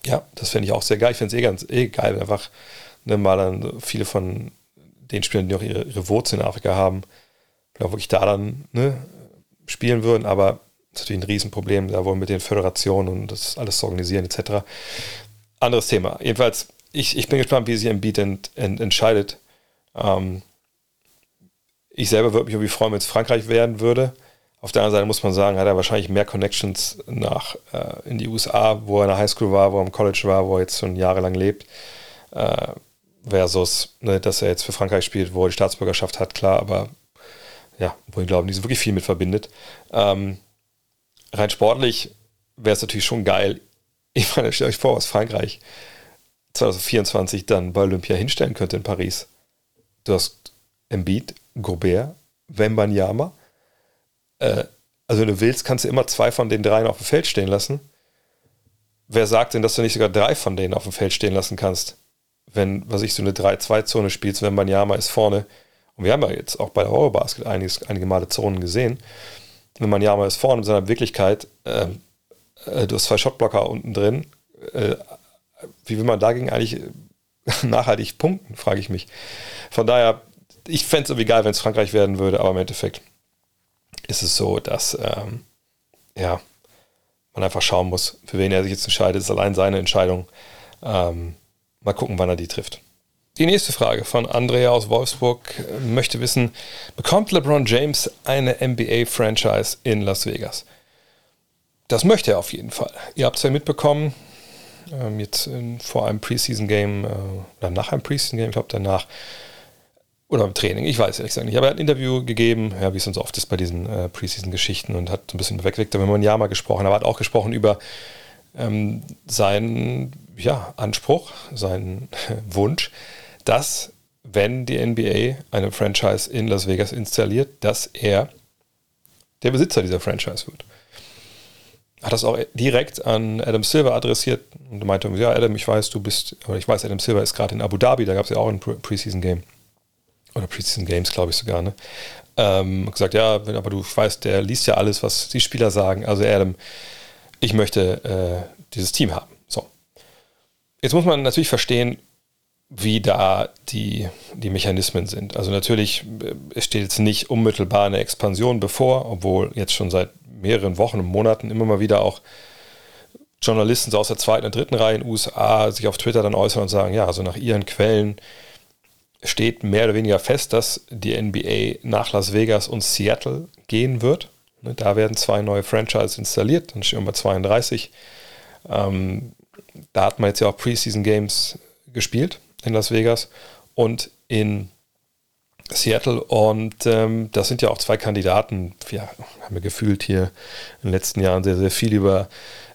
Ja, das fände ich auch sehr geil. Ich finde es eh ganz eh geil, einfach ne, mal dann viele von den Spielern, die auch ihre, ihre Wurzeln in Afrika haben, auch wirklich da dann ne, spielen würden, aber das ist natürlich ein Riesenproblem, da wohl mit den Föderationen und das alles zu organisieren etc. Anderes Thema. Jedenfalls, ich, ich bin gespannt, wie sich Embiid ent, ent, entscheidet. Ähm, ich selber würde mich irgendwie freuen, wenn es Frankreich werden würde. Auf der anderen Seite muss man sagen, hat er wahrscheinlich mehr Connections nach äh, in die USA, wo er in der Highschool war, wo er im College war, wo er jetzt schon jahrelang lebt, äh, versus, ne, dass er jetzt für Frankreich spielt, wo er die Staatsbürgerschaft hat, klar, aber ja, wo ich glaube, nicht so wirklich viel mit verbindet. Ähm, rein sportlich wäre es natürlich schon geil. Ich meine, stellt euch vor, was Frankreich 2024 dann bei Olympia hinstellen könnte in Paris. Du hast Embiid, Gobert, Wembanyama. Äh, also wenn du willst, kannst du immer zwei von den dreien auf dem Feld stehen lassen. Wer sagt denn, dass du nicht sogar drei von denen auf dem Feld stehen lassen kannst? Wenn, was ich, so eine 3-2-Zone spielst, Wembanyama ist vorne. Und wir haben ja jetzt auch bei der Eurobasket einiges, einige Male Zonen gesehen wenn man ja mal ist vorne in seiner Wirklichkeit, äh, äh, du hast zwei Shotblocker unten drin, äh, wie will man dagegen eigentlich nachhaltig punkten, frage ich mich. Von daher, ich fände es irgendwie geil, wenn es Frankreich werden würde, aber im Endeffekt ist es so, dass ähm, ja, man einfach schauen muss, für wen er sich jetzt entscheidet. Das ist allein seine Entscheidung. Ähm, mal gucken, wann er die trifft. Die nächste Frage von Andrea aus Wolfsburg möchte wissen, bekommt LeBron James eine NBA-Franchise in Las Vegas? Das möchte er auf jeden Fall. Ihr habt es ja mitbekommen, ähm, jetzt in, vor einem Preseason-Game, äh, oder nach einem Preseason-Game, ich glaube danach, oder im Training, ich weiß ehrlich gesagt nicht, aber er hat ein Interview gegeben, ja, wie es uns oft ist bei diesen äh, Preseason-Geschichten und hat ein bisschen wir ein Jahr mal gesprochen, aber hat auch gesprochen über ähm, seinen ja, Anspruch, seinen Wunsch, dass, wenn die NBA eine Franchise in Las Vegas installiert, dass er der Besitzer dieser Franchise wird. Hat das auch direkt an Adam Silver adressiert und meinte, ja, Adam, ich weiß, du bist, oder ich weiß, Adam Silver ist gerade in Abu Dhabi, da gab es ja auch ein Preseason Game. Oder Preseason Games, glaube ich sogar, ne? Ähm, gesagt, ja, aber du weißt, der liest ja alles, was die Spieler sagen. Also Adam, ich möchte äh, dieses Team haben. So. Jetzt muss man natürlich verstehen, wie da die, die Mechanismen sind. Also natürlich, äh, steht jetzt nicht unmittelbar eine Expansion bevor, obwohl jetzt schon seit mehreren Wochen und Monaten immer mal wieder auch Journalisten so aus der zweiten und dritten Reihe in den USA sich auf Twitter dann äußern und sagen, ja, also nach ihren Quellen steht mehr oder weniger fest, dass die NBA nach Las Vegas und Seattle gehen wird. Ne, da werden zwei neue Franchises installiert, dann stehen wir bei 32. Ähm, da hat man jetzt ja auch Preseason Games gespielt in Las Vegas und in Seattle. Und ähm, das sind ja auch zwei Kandidaten. Wir haben ja gefühlt hier in den letzten Jahren sehr, sehr viel über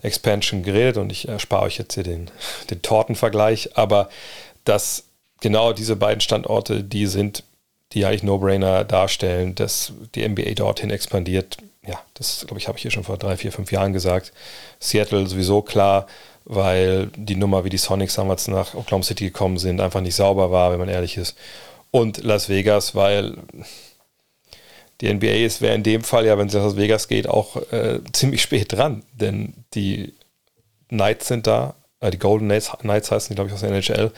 Expansion geredet und ich erspare euch jetzt hier den, den Tortenvergleich. Aber dass genau diese beiden Standorte, die sind, die eigentlich No-Brainer darstellen, dass die NBA dorthin expandiert. Ja, das glaube ich, habe ich hier schon vor drei, vier, fünf Jahren gesagt. Seattle sowieso klar weil die Nummer, wie die Sonics damals nach Oklahoma City gekommen sind, einfach nicht sauber war, wenn man ehrlich ist. Und Las Vegas, weil die NBA ist, wäre in dem Fall ja, wenn es nach Las Vegas geht, auch äh, ziemlich spät dran, denn die Knights sind da, äh, die Golden Knights, Knights heißen die, glaube ich, aus der NHL,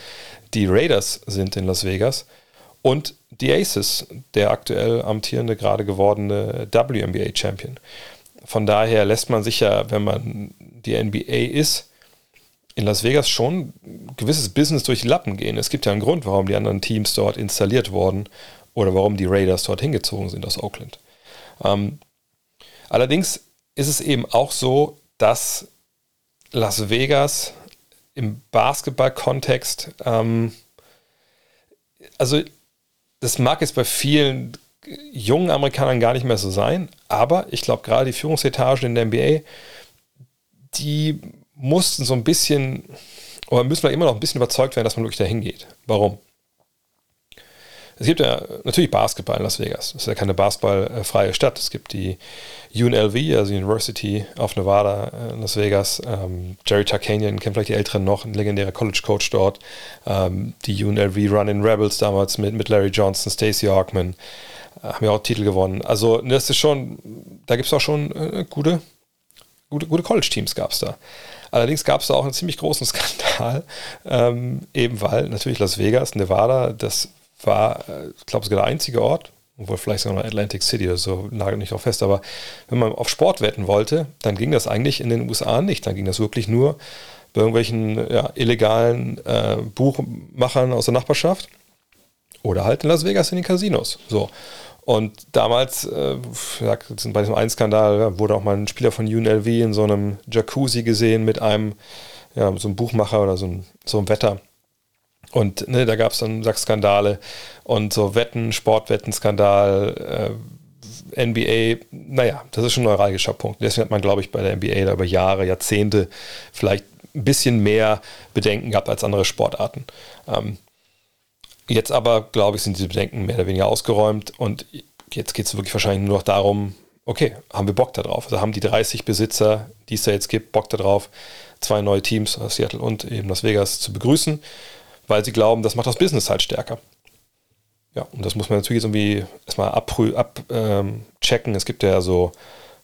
die Raiders sind in Las Vegas und die Aces, der aktuell amtierende, gerade gewordene WNBA-Champion. Von daher lässt man sich ja, wenn man die NBA ist, in Las Vegas schon gewisses Business durch die Lappen gehen. Es gibt ja einen Grund, warum die anderen Teams dort installiert wurden oder warum die Raiders dort hingezogen sind aus Oakland. Ähm, allerdings ist es eben auch so, dass Las Vegas im Basketball-Kontext, ähm, also das mag jetzt bei vielen jungen Amerikanern gar nicht mehr so sein, aber ich glaube gerade die Führungsetagen in der NBA, die mussten so ein bisschen, oder müssen wir immer noch ein bisschen überzeugt werden, dass man wirklich dahin geht. Warum? Es gibt ja natürlich Basketball in Las Vegas. Es ist ja keine basketballfreie Stadt. Es gibt die UNLV, also University of Nevada in Las Vegas. Ähm, Jerry Tarkanian kennt vielleicht die Älteren noch, ein legendärer College-Coach dort. Ähm, die UNLV Running Rebels damals mit, mit Larry Johnson, Stacey Hawkman, äh, haben ja auch Titel gewonnen. Also das ist schon, da gibt es auch schon äh, gute, gute, gute College-Teams gab es da. Allerdings gab es da auch einen ziemlich großen Skandal, ähm, eben weil natürlich Las Vegas, Nevada, das war, äh, ich glaube, sogar der einzige Ort, obwohl vielleicht sogar noch Atlantic City oder so, nagelt nicht drauf fest, aber wenn man auf Sport wetten wollte, dann ging das eigentlich in den USA nicht. Dann ging das wirklich nur bei irgendwelchen ja, illegalen äh, Buchmachern aus der Nachbarschaft oder halt in Las Vegas in den Casinos. So. Und damals, äh, bei diesem einen Skandal, wurde auch mal ein Spieler von UNLV in so einem Jacuzzi gesehen mit einem, ja, so einem Buchmacher oder so einem, so einem Wetter. Und ne, da gab es dann Skandale und so Wetten, Sportwetten-Skandal, äh, NBA, naja, das ist schon ein neuralgischer Punkt. Deswegen hat man, glaube ich, bei der NBA da über Jahre, Jahrzehnte vielleicht ein bisschen mehr Bedenken gehabt als andere Sportarten. Ähm, jetzt aber, glaube ich, sind diese Bedenken mehr oder weniger ausgeräumt und jetzt geht es wirklich wahrscheinlich nur noch darum, okay, haben wir Bock darauf? Also haben die 30 Besitzer, die es da jetzt gibt, Bock darauf, zwei neue Teams, Seattle und eben Las Vegas, zu begrüßen, weil sie glauben, das macht das Business halt stärker. Ja, und das muss man natürlich jetzt irgendwie erstmal abchecken. Ab, ähm, es gibt ja so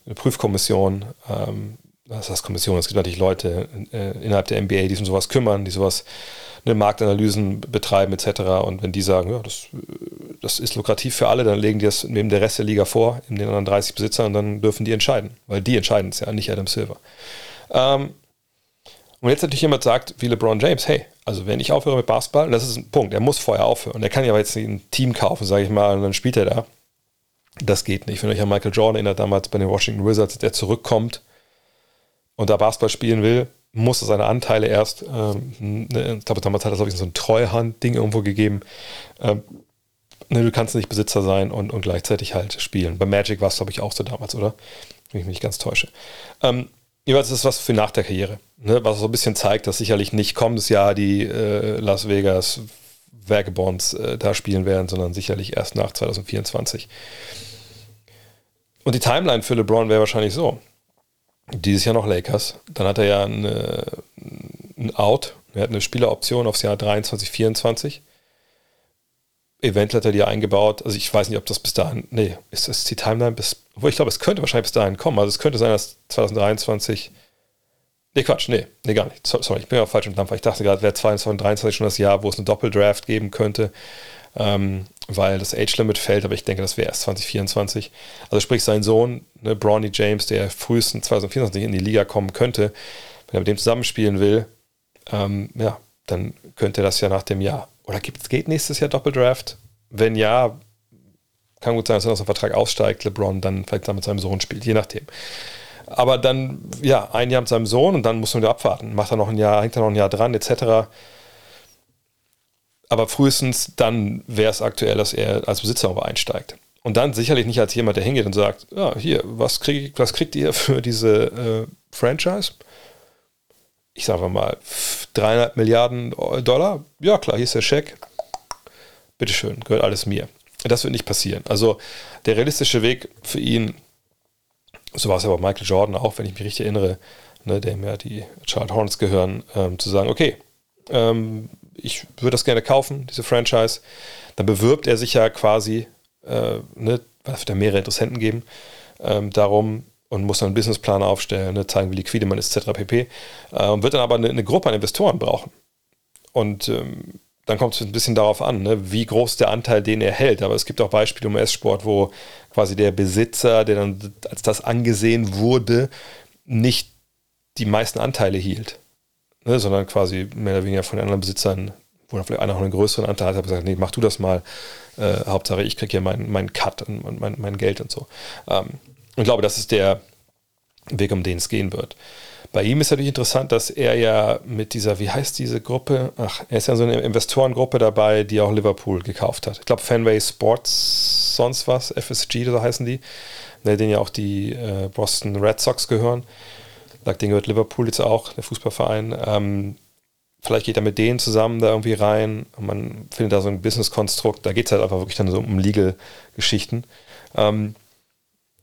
eine Prüfkommission, ähm, das heißt Kommission, es gibt natürlich Leute äh, innerhalb der NBA, die sich um sowas kümmern, die sowas, Marktanalysen betreiben etc. Und wenn die sagen, ja, das, das ist lukrativ für alle, dann legen die das neben der Rest der Liga vor, in den anderen 30 Besitzern, und dann dürfen die entscheiden, weil die entscheiden es ja, nicht Adam Silver. Ähm, und jetzt natürlich jemand sagt, wie LeBron James, hey, also wenn ich aufhöre mit Basketball, das ist ein Punkt, er muss vorher aufhören. Er kann ja jetzt ein Team kaufen, sage ich mal, und dann spielt er da. Das geht nicht. Wenn euch an Michael Jordan erinnert, damals bei den Washington Wizards, der zurückkommt und da Basketball spielen will, muss er seine Anteile erst, ähm, ne, ich glaube, damals hat er so ein Treuhand-Ding irgendwo gegeben. Ähm, ne, du kannst nicht Besitzer sein und, und gleichzeitig halt spielen. Bei Magic war es, glaube ich, auch so damals, oder? Wenn ich mich ganz täusche. Ähm, jeweils ist es was für nach der Karriere. Ne? Was so ein bisschen zeigt, dass sicherlich nicht kommendes Jahr die äh, Las Vegas Vagabonds äh, da spielen werden, sondern sicherlich erst nach 2024. Und die Timeline für LeBron wäre wahrscheinlich so. Dieses Jahr noch Lakers. Dann hat er ja eine, ein Out. Er hat eine Spieleroption aufs Jahr 23, 24. Eventuell hat er die eingebaut. Also ich weiß nicht, ob das bis dahin. Nee, ist das die Timeline bis. Obwohl ich glaube, es könnte wahrscheinlich bis dahin kommen. Also es könnte sein, dass 2023. Nee, Quatsch, nee, nee, gar nicht. Sorry, ich bin ja falsch im Dampfer. Ich dachte gerade, wäre 2023 schon das Jahr, wo es eine Doppeldraft geben könnte ähm, weil das Age-Limit fällt, aber ich denke, das wäre erst 2024. Also sprich, sein Sohn, ne, Bronny James, der frühestens 2024 in die Liga kommen könnte, wenn er mit dem zusammenspielen will, ähm, ja, dann könnte das ja nach dem Jahr. Oder gibt, geht nächstes Jahr Doppeldraft? Wenn ja, kann gut sein, dass er aus dem Vertrag aussteigt, LeBron dann vielleicht dann mit seinem Sohn spielt, je nachdem. Aber dann, ja, ein Jahr mit seinem Sohn und dann muss man wieder abwarten. Macht er noch ein Jahr, hängt er noch ein Jahr dran, etc aber frühestens dann wäre es aktuell, dass er als Besitzer aber einsteigt. Und dann sicherlich nicht als jemand, der hingeht und sagt, ja, hier, was, krieg, was kriegt ihr für diese äh, Franchise? Ich sage mal, dreieinhalb Milliarden Dollar. Ja, klar, hier ist der Scheck. Bitteschön, gehört alles mir. Das wird nicht passieren. Also der realistische Weg für ihn, so war es ja bei Michael Jordan auch, wenn ich mich richtig erinnere, ne, dem ja die Charlotte Hornets gehören, ähm, zu sagen, okay, ähm, ich würde das gerne kaufen, diese Franchise. Dann bewirbt er sich ja quasi, äh, ne, es wird ja mehrere Interessenten geben, ähm, darum und muss dann einen Businessplan aufstellen, ne, zeigen, wie liquide man ist, etc. pp. Äh, und wird dann aber eine, eine, Gruppe an Investoren brauchen. Und ähm, dann kommt es ein bisschen darauf an, ne, wie groß der Anteil, den er hält. Aber es gibt auch Beispiele im S-Sport, wo quasi der Besitzer, der dann als das angesehen wurde, nicht die meisten Anteile hielt ne, sondern quasi mehr oder weniger von den anderen Besitzern, wo dann vielleicht einer noch einen größeren Anteil hat, hat gesagt, nee, mach du das mal. Äh, Hauptsache, ich kriege hier meinen mein Cut und mein, mein Geld und so. Ähm, ich glaube, das ist der Weg, um den es gehen wird. Bei ihm ist natürlich interessant, dass er ja mit dieser, wie heißt diese Gruppe? Ach, er ist ja so eine Investorengruppe dabei, die auch Liverpool gekauft hat. Ich glaube, Fanway Sports, sonst was, FSG, so heißen die, ne, denen ja auch die äh, Boston Red Sox gehören sagt, den gehört Liverpool jetzt auch, der Fußballverein. Ähm, vielleicht geht er mit denen zusammen da irgendwie rein und man findet da so ein Business-Konstrukt. Da geht es halt einfach wirklich dann so um Legal-Geschichten. Ähm,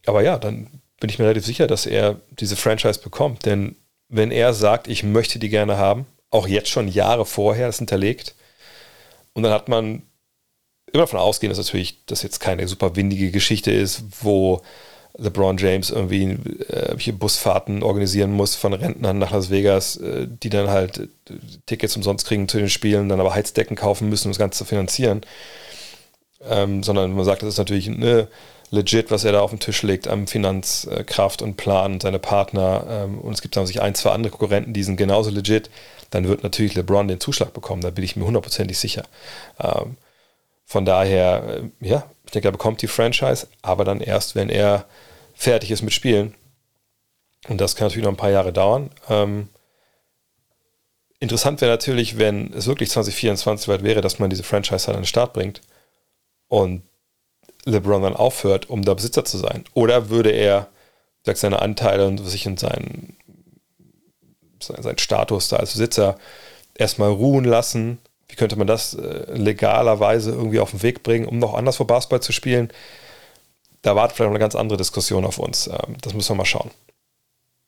aber ja, dann bin ich mir relativ sicher, dass er diese Franchise bekommt. Denn wenn er sagt, ich möchte die gerne haben, auch jetzt schon Jahre vorher das hinterlegt, und dann hat man immer davon ausgehen, dass natürlich das jetzt keine super windige Geschichte ist, wo LeBron James irgendwie äh, Busfahrten organisieren muss von Rentnern nach Las Vegas, äh, die dann halt äh, Tickets umsonst kriegen zu den Spielen, dann aber Heizdecken kaufen müssen, um das Ganze zu finanzieren. ähm, sondern man sagt, das ist natürlich eine legit, was er da auf den Tisch legt am Finanzkraft und Plan und seine Partner. Ähm, und es gibt dann sich ein, zwei andere Konkurrenten, die sind genauso legit. Dann wird natürlich LeBron den Zuschlag bekommen, da bin ich mir hundertprozentig sicher. Ähm, von daher, äh, ja, ich denke, er bekommt die Franchise, aber dann erst, wenn er fertig ist mit Spielen. Und das kann natürlich noch ein paar Jahre dauern. Ähm, interessant wäre natürlich, wenn es wirklich 2024 weit wäre, dass man diese Franchise halt an den Start bringt und LeBron dann aufhört, um da Besitzer zu sein? Oder würde er sagt, seine Anteile und sich in seinen, seinen Status da als Besitzer erstmal ruhen lassen? Wie könnte man das äh, legalerweise irgendwie auf den Weg bringen, um noch anders vor Basketball zu spielen? Da wartet vielleicht eine ganz andere Diskussion auf uns. Ähm, das müssen wir mal schauen.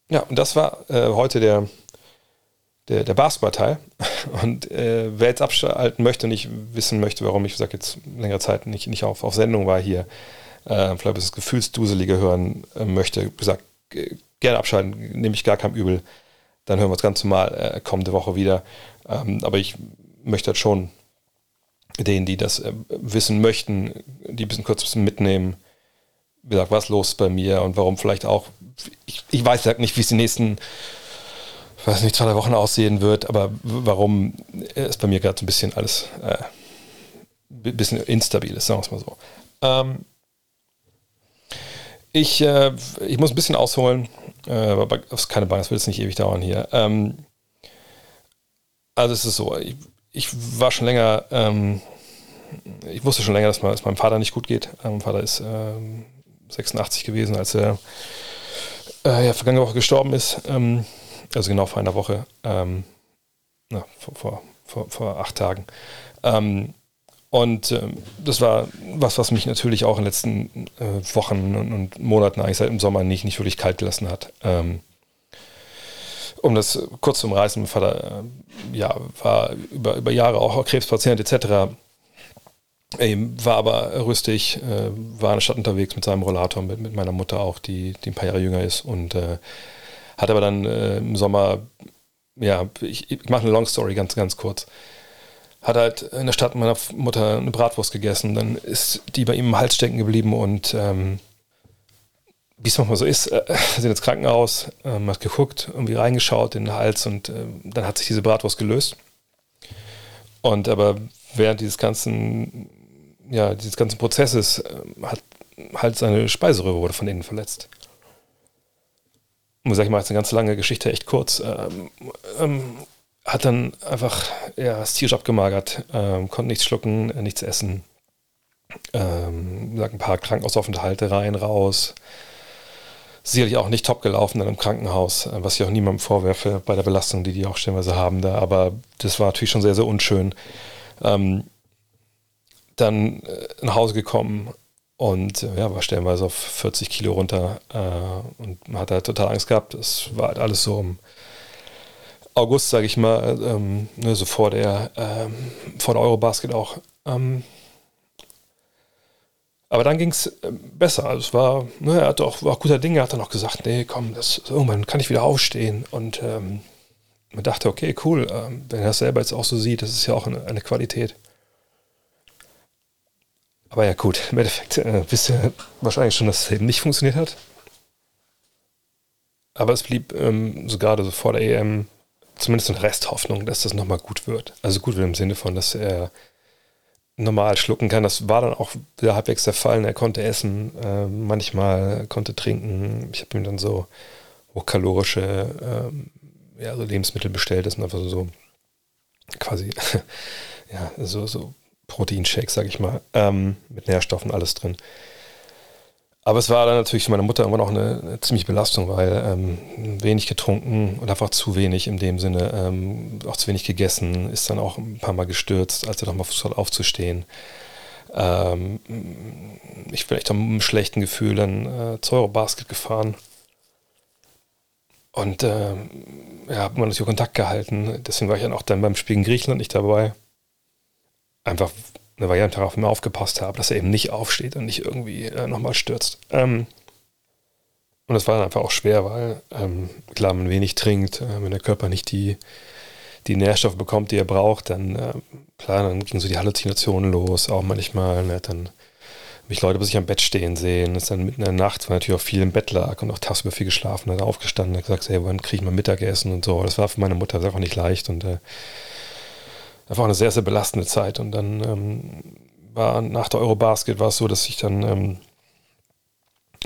Ja, und das war äh, heute der, der, der Basketball-Teil. Und äh, wer jetzt abschalten möchte, nicht wissen möchte, warum ich, wie gesagt, jetzt längere Zeit nicht, nicht auf, auf Sendung war hier, äh, vielleicht das Gefühlsduselige hören äh, möchte, wie gesagt, gerne abschalten, nehme ich gar kein Übel. Dann hören wir uns ganz normal kommende Woche wieder. Ähm, aber ich möchte halt schon denen, die das äh, wissen möchten, die ein bisschen kurz ein bisschen mitnehmen, wie gesagt, was los bei mir und warum vielleicht auch, ich, ich weiß ja nicht, wie es die nächsten weiß nicht, zwei, drei Wochen aussehen wird, aber warum ist bei mir gerade so ein bisschen alles äh, ein bisschen instabil ist, sagen wir es mal so. Ähm, ich, äh, ich muss ein bisschen ausholen, äh, aber das ist keine Bank, das wird jetzt nicht ewig dauern hier. Ähm, also es ist so, ich, ich war schon länger, ähm, ich wusste schon länger, dass, dass meinem Vater nicht gut geht. Mein Vater ist 86 ähm, gewesen, als er äh, ja, vergangene Woche gestorben ist. Ähm, also genau vor einer Woche, ähm, na, vor, vor, vor, acht Tagen. Ähm, und ähm, das war was, was mich natürlich auch in den letzten äh, Wochen und, und, Monaten, eigentlich seit dem Sommer, nicht, nicht wirklich kalt gelassen hat. Ähm, um das kurz zu umreißen, mein Vater äh, ja, war über, über Jahre auch Krebspatient etc. war aber rüstig, äh, war in der Stadt unterwegs mit seinem Rollator, mit, mit meiner Mutter auch, die, die ein paar Jahre jünger ist und äh, hat aber dann äh, im Sommer, ja, ich, ich mache eine Long Story ganz, ganz kurz. Hat halt in der Stadt meiner Mutter eine Bratwurst gegessen, dann ist die bei ihm im Hals stecken geblieben und ähm, wie es manchmal so ist, äh, sind ins Krankenhaus, ähm, hat geguckt, irgendwie reingeschaut in den Hals und äh, dann hat sich diese Bratwurst gelöst. Und aber während dieses ganzen, ja, dieses ganzen Prozesses äh, hat halt seine Speiseröhre wurde von innen verletzt muss ich mal, jetzt eine ganz lange Geschichte, echt kurz, ähm, ähm, hat dann einfach ja, das tierisch abgemagert, ähm, konnte nichts schlucken, äh, nichts essen. Ähm, ein paar Krankenhausaufenthalte rein, raus. Sicherlich auch nicht top gelaufen dann im Krankenhaus, äh, was ich auch niemandem vorwerfe bei der Belastung, die die auch stellenweise haben da. Aber das war natürlich schon sehr, sehr unschön. Ähm, dann äh, nach Hause gekommen, und äh, ja, war stellenweise auf 40 Kilo runter äh, und man hat halt total Angst gehabt. Es war halt alles so im August, sage ich mal, ähm, ne, so vor der, ähm, vor der Eurobasket auch. Ähm, aber dann ging es äh, besser. Also es war, ne, er hat auch, war guter Dinge, hat dann auch gesagt, nee, komm, das, irgendwann kann ich wieder aufstehen. Und ähm, man dachte, okay, cool, ähm, wenn er das selber jetzt auch so sieht, das ist ja auch eine, eine Qualität. Aber ja, gut, im Endeffekt äh, wisst ihr wahrscheinlich schon, dass es eben nicht funktioniert hat. Aber es blieb ähm, so gerade so vor der EM zumindest eine Resthoffnung, dass das nochmal gut wird. Also gut wird im Sinne von, dass er normal schlucken kann. Das war dann auch wieder halbwegs der Fall. Er konnte essen, äh, manchmal konnte trinken. Ich habe ihm dann so hochkalorische ähm, ja, so Lebensmittel bestellt. Das sind einfach so, so quasi ja, so, so Proteinshake, sag ich mal, ähm, mit Nährstoffen, alles drin. Aber es war dann natürlich für meine Mutter irgendwann auch eine, eine ziemliche Belastung, weil ähm, wenig getrunken und einfach zu wenig in dem Sinne, ähm, auch zu wenig gegessen, ist dann auch ein paar Mal gestürzt, als er nochmal versucht aufzustehen. Ähm, ich bin echt mit einem schlechten Gefühl dann äh, zur Eurobasket gefahren. Und äh, ja, habe man natürlich Kontakt gehalten. Deswegen war ich dann auch dann beim Spiel in Griechenland nicht dabei einfach eine Variante darauf immer aufgepasst habe, dass er eben nicht aufsteht und nicht irgendwie äh, nochmal stürzt. Ähm, und das war dann einfach auch schwer, weil ähm, klar, man wenig trinkt, äh, wenn der Körper nicht die, die Nährstoffe bekommt, die er braucht, dann, äh, klar, dann ging so die Halluzinationen los, auch manchmal. Ne, dann habe ich Leute bei sich am Bett stehen sehen, ist dann mitten in der Nacht, weil natürlich auch viel im Bett lag und auch tagsüber viel geschlafen hat, aufgestanden, hat gesagt, hey, wann kriege ich mal Mittagessen und so. Das war für meine Mutter auch nicht leicht und äh, einfach eine sehr, sehr belastende Zeit. Und dann ähm, war nach der Eurobasket war es so, dass ich dann ähm,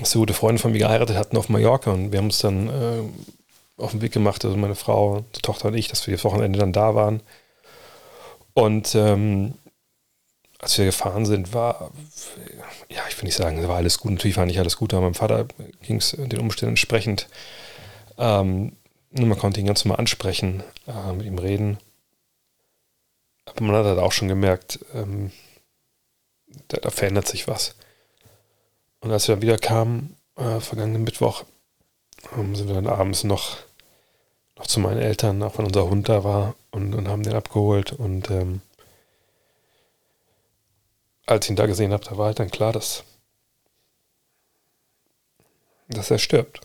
so gute Freunde von mir geheiratet hatten auf Mallorca und wir haben uns dann äh, auf den Weg gemacht, also meine Frau, die Tochter und ich, dass wir das Wochenende dann da waren. Und ähm, als wir gefahren sind, war, ja, ich will nicht sagen, war alles gut. Natürlich war nicht alles gut, aber meinem Vater ging es den Umständen entsprechend. Ähm, man konnte ihn ganz normal ansprechen, äh, mit ihm reden. Aber man hat halt auch schon gemerkt, ähm, da, da, verändert sich was. Und als wir dann wieder kamen, äh, vergangenen Mittwoch, ähm, sind wir dann abends noch, noch zu meinen Eltern, auch wenn unser Hund da war, und, und haben den abgeholt. Und ähm, als ich ihn da gesehen habe, da war halt dann klar, dass, dass er stirbt.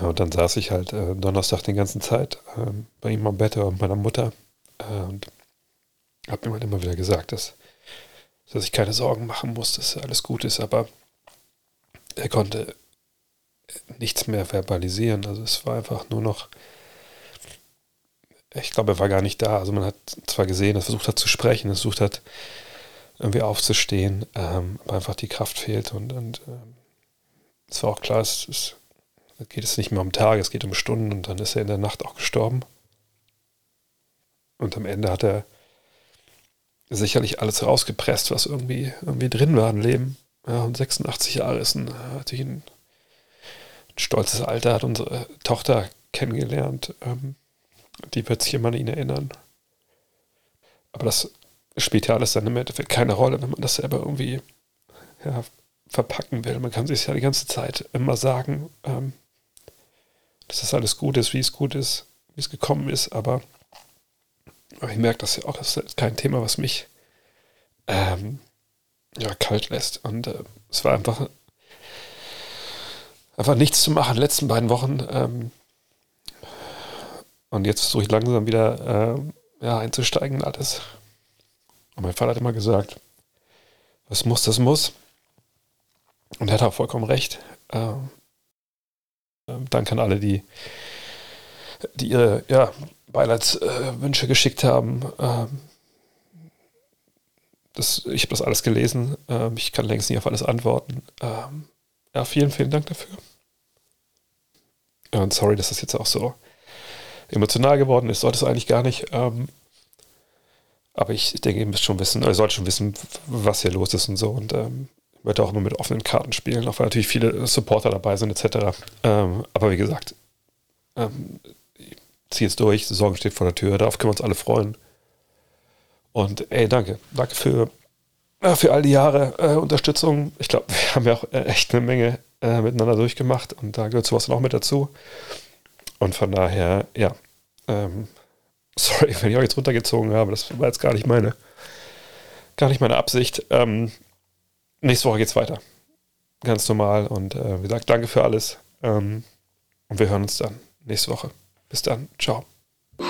Ja, und dann saß ich halt äh, Donnerstag die ganze Zeit äh, bei ihm am Bett und meiner Mutter äh, und habe ihm halt immer wieder gesagt, dass, dass ich keine Sorgen machen muss, dass alles gut ist, aber er konnte nichts mehr verbalisieren. Also es war einfach nur noch ich glaube, er war gar nicht da. Also man hat zwar gesehen, dass er versucht hat zu sprechen, er versucht hat, irgendwie aufzustehen, ähm, aber einfach die Kraft fehlt. Und, und ähm, es war auch klar, es, es geht es nicht mehr um Tage, es geht um Stunden und dann ist er in der Nacht auch gestorben. Und am Ende hat er sicherlich alles rausgepresst, was irgendwie, irgendwie drin war im Leben. Ja, und 86 Jahre ist ein, natürlich ein, ein stolzes Alter, hat unsere Tochter kennengelernt. Ähm, die wird sich immer an ihn erinnern. Aber das spielt ja alles dann im Endeffekt keine Rolle, wenn man das selber irgendwie ja, verpacken will. Man kann sich ja die ganze Zeit immer sagen, ähm, dass das alles gut ist, wie es gut ist, wie es gekommen ist, aber, aber ich merke das ja auch, das ist kein Thema, was mich ähm, ja, kalt lässt. Und äh, es war einfach, einfach nichts zu machen. In den letzten beiden Wochen ähm, und jetzt versuche ich langsam wieder äh, ja, einzusteigen in alles. Und mein Vater hat immer gesagt, was muss, das muss. Und er hat auch vollkommen recht. Äh, danke an alle, die, die ihre ja, Beileidswünsche äh, geschickt haben. Äh, das, ich habe das alles gelesen. Ähm, ich kann längst nicht auf alles antworten. Ähm, ja, vielen, vielen Dank dafür. Und sorry, dass das jetzt auch so emotional geworden ist, sollte es eigentlich gar nicht. Ähm, aber ich denke, ihr müsst schon wissen, ihr sollt schon wissen, was hier los ist und so. Und werde auch immer mit offenen Karten spielen, auch weil natürlich viele Supporter dabei sind, etc. Ähm, aber wie gesagt, ähm, ziehe jetzt durch, Sorgen steht vor der Tür, darauf können wir uns alle freuen. Und ey, danke. Danke für, äh, für all die Jahre äh, Unterstützung. Ich glaube, wir haben ja auch äh, echt eine Menge äh, miteinander durchgemacht und da gehört sowas dann auch mit dazu. Und von daher, ja, ähm, sorry, wenn ich euch jetzt runtergezogen habe, das war jetzt gar nicht meine, gar nicht meine Absicht. Ähm, nächste Woche geht's weiter. Ganz normal und äh, wie gesagt, danke für alles. Ähm, und wir hören uns dann nächste Woche. Bis dann. Ciao. Hello.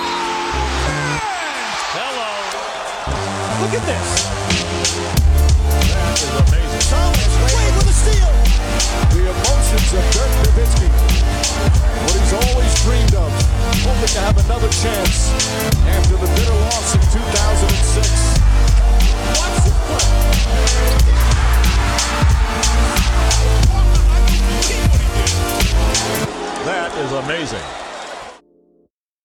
Look at this. That is amazing. Thomas Wade with a steal. The emotions of Dirk Nowitzki. What he's always dreamed of. Hoping to have another chance after the bitter loss in 2006. Watch play. That is amazing.